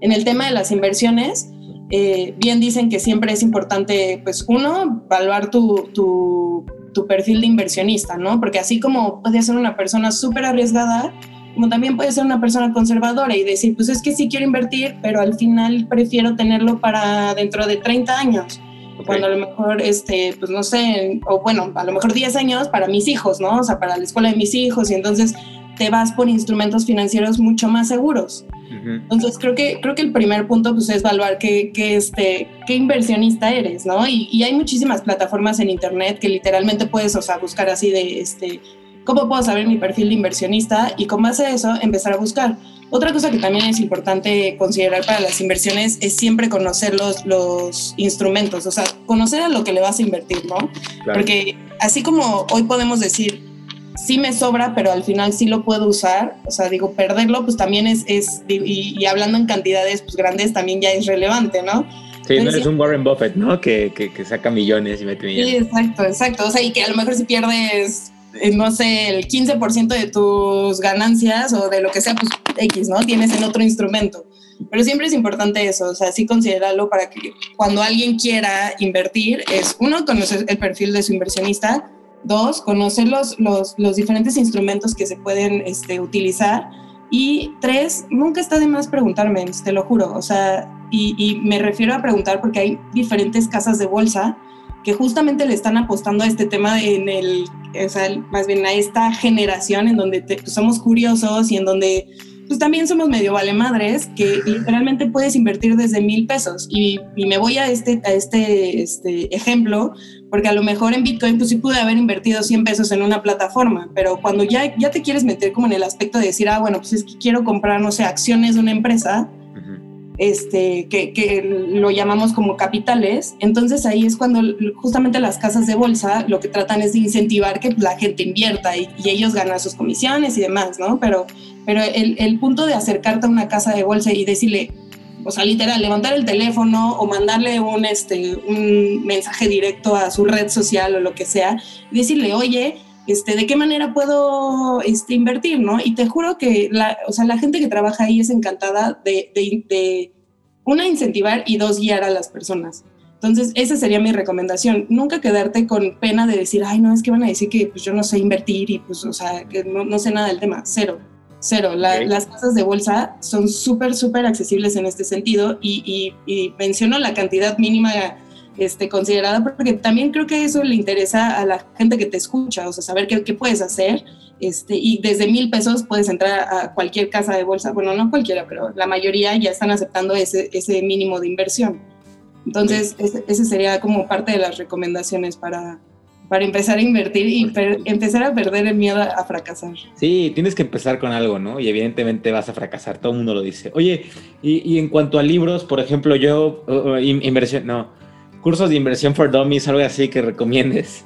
en, el tema de las inversiones. Eh, bien dicen que siempre es importante, pues uno, evaluar tu, tu, tu perfil de inversionista, ¿no? Porque así como puede ser una persona súper arriesgada, como también puede ser una persona conservadora y decir, pues es que sí quiero invertir, pero al final prefiero tenerlo para dentro de 30 años cuando a lo mejor, este, pues no sé, o bueno, a lo mejor 10 años para mis hijos, ¿no? O sea, para la escuela de mis hijos y entonces te vas por instrumentos financieros mucho más seguros. Entonces creo que, creo que el primer punto pues es evaluar qué, qué, este, qué inversionista eres, ¿no? Y, y, hay muchísimas plataformas en internet que literalmente puedes, o sea, buscar así de, este, ¿cómo puedo saber mi perfil de inversionista? Y con base a eso empezar a buscar. Otra cosa que también es importante considerar para las inversiones es siempre conocer los, los instrumentos, o sea, conocer a lo que le vas a invertir, ¿no? Porque así como hoy podemos decir, sí me sobra, pero al final sí lo puedo usar, o sea, digo, perderlo pues también es, es y, hablando en cantidades pues grandes también ya es relevante, ¿no? Sí, no eres un Warren Buffett, ¿no? Que, que, que, saca millones y mete millones. Sí, exacto, exacto. O sea, y que a lo mejor si pierdes no sé, el 15% de tus ganancias o de lo que sea, pues X, ¿no? Tienes en otro instrumento. Pero siempre es importante eso, o sea, sí considerarlo para que cuando alguien quiera invertir, es uno, conocer el perfil de su inversionista, dos, conocer los, los, los diferentes instrumentos que se pueden este, utilizar y tres, nunca está de más preguntarme, te lo juro, o sea, y me refiero a preguntar porque hay diferentes casas de bolsa que justamente le están apostando a este tema en el, o sea, más bien a esta generación en donde pues, somos curiosos y en donde pues también somos medio vale madres que literalmente puedes invertir desde mil pesos. Y, me voy a este, a este, este ejemplo porque a lo mejor en Bitcoin pues sí pude haber invertido 100 pesos en una plataforma, pero cuando ya, ya te quieres meter como en el aspecto de decir, ah, bueno, pues es que quiero comprar, no sé, acciones de una empresa, este, que, lo llamamos como capitales. Entonces ahí es cuando justamente las casas de bolsa lo que tratan es de incentivar que la gente invierta y, ellos ganan sus comisiones y demás, ¿no? Pero, pero el, el, punto de acercarte a una casa de bolsa y decirle, o sea, literal, levantar el teléfono o mandarle un, este, un mensaje directo a su red social o lo que sea, y decirle, oye, este, de qué manera puedo este, invertir, ¿no? Y te juro que la, o sea, la gente que trabaja ahí es encantada de, de, de, una, incentivar y dos, guiar a las personas. Entonces, esa sería mi recomendación. Nunca quedarte con pena de decir, ay, no, es que van a decir que pues, yo no sé invertir y pues, o sea, que no, no sé nada del tema. Cero, cero. La, okay. Las casas de bolsa son súper, súper accesibles en este sentido y, y, y menciono la cantidad mínima este, considerada, porque también creo que eso le interesa a la gente que te escucha, o sea, saber qué, qué puedes hacer. Este, y desde mil pesos puedes entrar a cualquier casa de bolsa, bueno, no cualquiera, pero la mayoría ya están aceptando ese, ese mínimo de inversión. Entonces, ese, ese, sería como parte de las recomendaciones para, para empezar a invertir y per, empezar a perder el miedo a, a, fracasar. Sí, tienes que empezar con algo, ¿no? Y evidentemente vas a fracasar, todo el mundo lo dice. Oye, y, y en cuanto a libros, por ejemplo, yo, uh, uh inversión, no, cursos de inversión for dummies, algo así que recomiendes?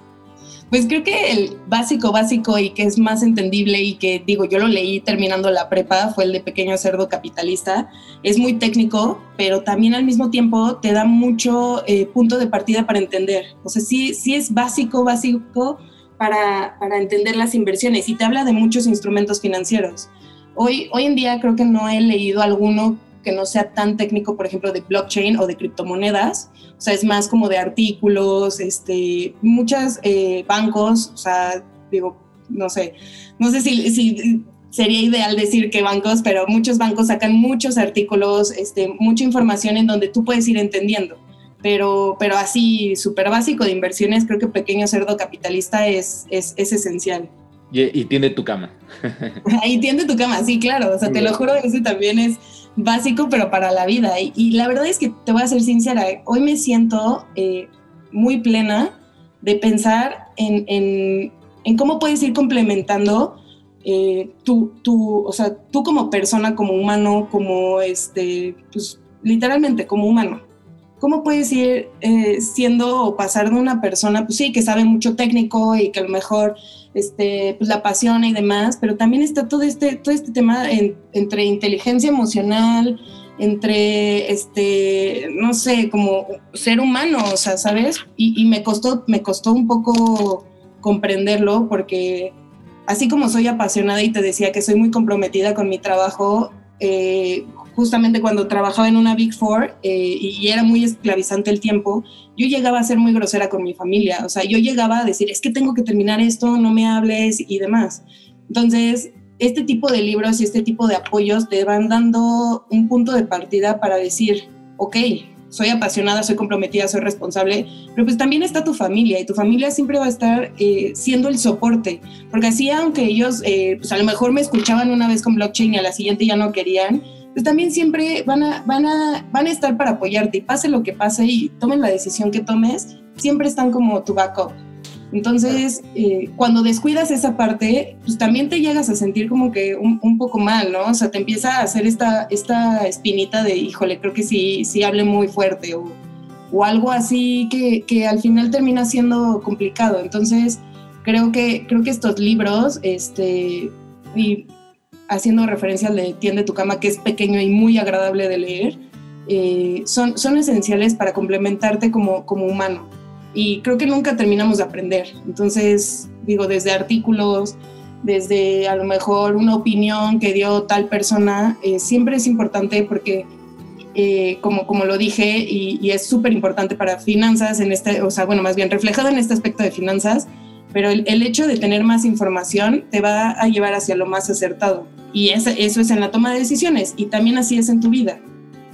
Pues creo que el básico, básico y que es más entendible y que digo, yo lo leí terminando la prepa, fue el de Pequeño Cerdo Capitalista. Es muy técnico, pero también al mismo tiempo te da mucho eh, punto de partida para entender. O sea, sí, sí es básico, básico, para, para, entender las inversiones y te habla de muchos instrumentos financieros. Hoy, hoy en día creo que no he leído alguno que no sea tan técnico, por ejemplo, de blockchain o de criptomonedas. O sea, es más como de artículos, este, muchos eh, bancos, o sea, digo, no sé, no sé si, si, sería ideal decir que bancos, pero muchos bancos sacan muchos artículos, este, mucha información en donde tú puedes ir entendiendo. Pero, pero así, súper básico de inversiones, creo que Pequeño Cerdo Capitalista es, es, es esencial. Y, y, tiende tu cama. <laughs> Ahí tiende tu cama, sí, claro. O sea, te lo juro, ese también es básico, pero para la vida. Y, la verdad es que te voy a ser sincera, hoy me siento eh, muy plena de pensar en, en, en, cómo puedes ir complementando eh, tú, o sea, tú como persona, como humano, como este, pues literalmente como humano. ¿Cómo puedes ir eh, siendo o pasar de una persona, pues sí, que sabe mucho técnico y que a lo mejor este, pues la apasiona y demás, pero también está todo este, todo este tema entre inteligencia emocional, entre, este, no sé, como ser humano, o sea, ¿sabes? Y, me, costó, me costó un poco comprenderlo porque así como soy apasionada y te decía que soy muy comprometida con mi trabajo, eh, justamente cuando trabajaba en una Big Four eh, y era muy esclavizante el tiempo, yo llegaba a ser muy grosera con mi familia. O sea, yo llegaba a decir, es que tengo que terminar esto, no me hables y demás. Entonces, este tipo de libros y este tipo de apoyos te van dando un punto de partida para decir, ok, soy apasionada, soy comprometida, soy responsable, pero pues también está tu familia y tu familia siempre va a estar eh, siendo el soporte, porque así aunque ellos eh, pues a lo mejor me escuchaban una vez con blockchain y a la siguiente ya no querían, pues también siempre van a, van, a, van a estar para apoyarte y pase lo que pase y tomen la decisión que tomes, siempre están como tu backup. Entonces, eh, cuando descuidas esa parte, pues también te llegas a sentir como que un, poco mal, ¿no? O sea, te empieza a hacer esta, esta espinita de, híjole, creo que sí, sí hable muy fuerte o, o algo así que, que, al final termina siendo complicado. Entonces, creo que, creo que estos libros, este, y haciendo referencia al de Tiende tu cama, que es pequeño y muy agradable de leer, eh, son, son esenciales para complementarte como, como humano. Y creo que nunca terminamos de aprender. Entonces, digo, desde artículos, desde a lo mejor una opinión que dio tal persona, eh, siempre es importante porque, eh, como, como lo dije, y, es súper importante para finanzas, en este, o sea, bueno, más bien reflejado en este aspecto de finanzas, pero el, el, hecho de tener más información te va a llevar hacia lo más acertado. Y eso, es en la toma de decisiones y también así es en tu vida.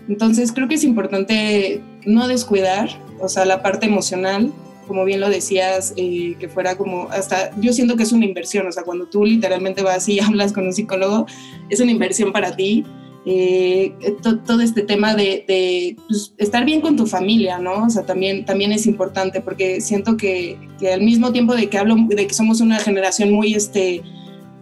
Entonces creo que es importante no descuidar, o sea, la parte emocional, como bien lo decías, eh, que fuera como hasta, yo siento que es una inversión, o sea, cuando tú literalmente vas y <laughs> hablas con un psicólogo, es una inversión para ti. Eh, todo este tema de, de pues, estar bien con tu familia, ¿no? O sea, también, también es importante porque siento que, que, al mismo tiempo de que hablo de que somos una generación muy, este,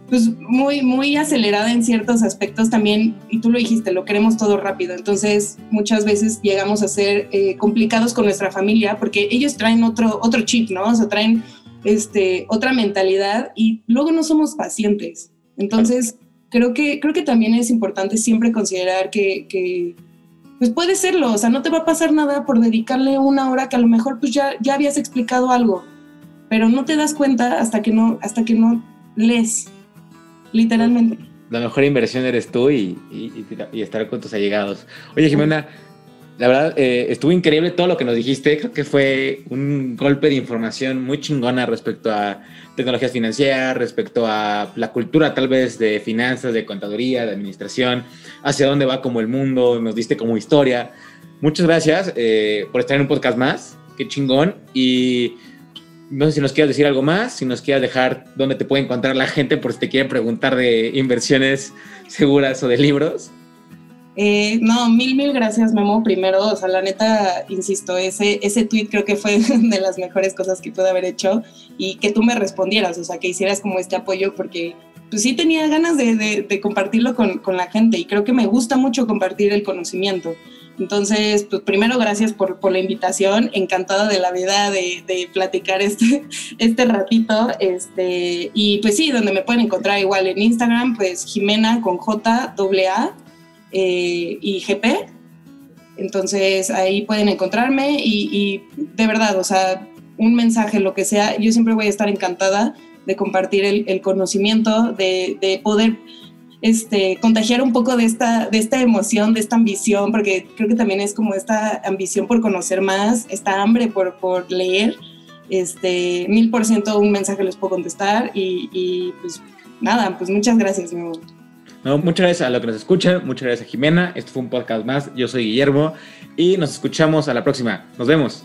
pues muy, muy acelerada en ciertos aspectos también, y tú lo dijiste, lo queremos todo rápido, entonces muchas veces llegamos a ser eh, complicados con nuestra familia porque ellos traen otro, otro chip, ¿no? O sea, traen este, otra mentalidad y luego no somos pacientes. Entonces, creo que, creo que también es importante siempre considerar que, que, pues puede serlo, o sea, no te va a pasar nada por dedicarle una hora que a lo mejor pues ya, ya habías explicado algo, pero no te das cuenta hasta que no, hasta que no lees literalmente. La mejor inversión eres tú y, estar con tus allegados. Oye, Jimena, la verdad, eh, estuvo increíble todo lo que nos dijiste. Creo que fue un golpe de información muy chingona respecto a tecnologías financieras, respecto a la cultura tal vez de finanzas, de contaduría, de administración, hacia dónde va como el mundo, nos diste como historia. Muchas gracias eh, por estar en un podcast más. Qué chingón. Y no sé si nos quieras decir algo más, si nos quieras dejar dónde te puede encontrar la gente por si te quieren preguntar de inversiones <laughs> seguras o de libros. Eh, no, mil, mil gracias, Memo. Primero, o sea, la neta, insisto, ese, ese tweet creo que fue <laughs> de las mejores cosas que pude haber hecho y que tú me respondieras, o sea, que hicieras como este apoyo, porque pues sí tenía ganas de, de, compartirlo con, con, la gente y creo que me gusta mucho compartir el conocimiento. Entonces, pues primero gracias por, la invitación, encantada de la vida de, platicar este, <laughs> este ratito, este, y pues sí, donde me pueden encontrar igual en Instagram, pues Jimena con J, A, eh, y GP, entonces ahí pueden encontrarme y, de verdad, o sea, un mensaje, lo que sea, yo siempre voy a estar encantada de compartir el, conocimiento, de, poder este, contagiar un poco de esta, de esta emoción, de esta ambición, porque creo que también es como esta ambición por conocer más, esta hambre por, por leer. Este, mil por ciento un mensaje les puedo contestar y, pues nada, pues muchas gracias. No, muchas gracias a los que nos escuchan, muchas gracias a Jimena. Esto fue un podcast más. Yo soy Guillermo y nos escuchamos a la próxima. Nos vemos.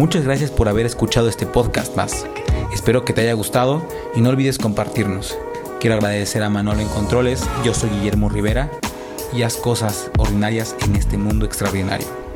Muchas gracias por haber escuchado este podcast más. Espero que te haya gustado y no olvides compartirnos. Quiero agradecer a Manolo en Controles, yo soy Guillermo Rivera y haz cosas ordinarias en este mundo extraordinario.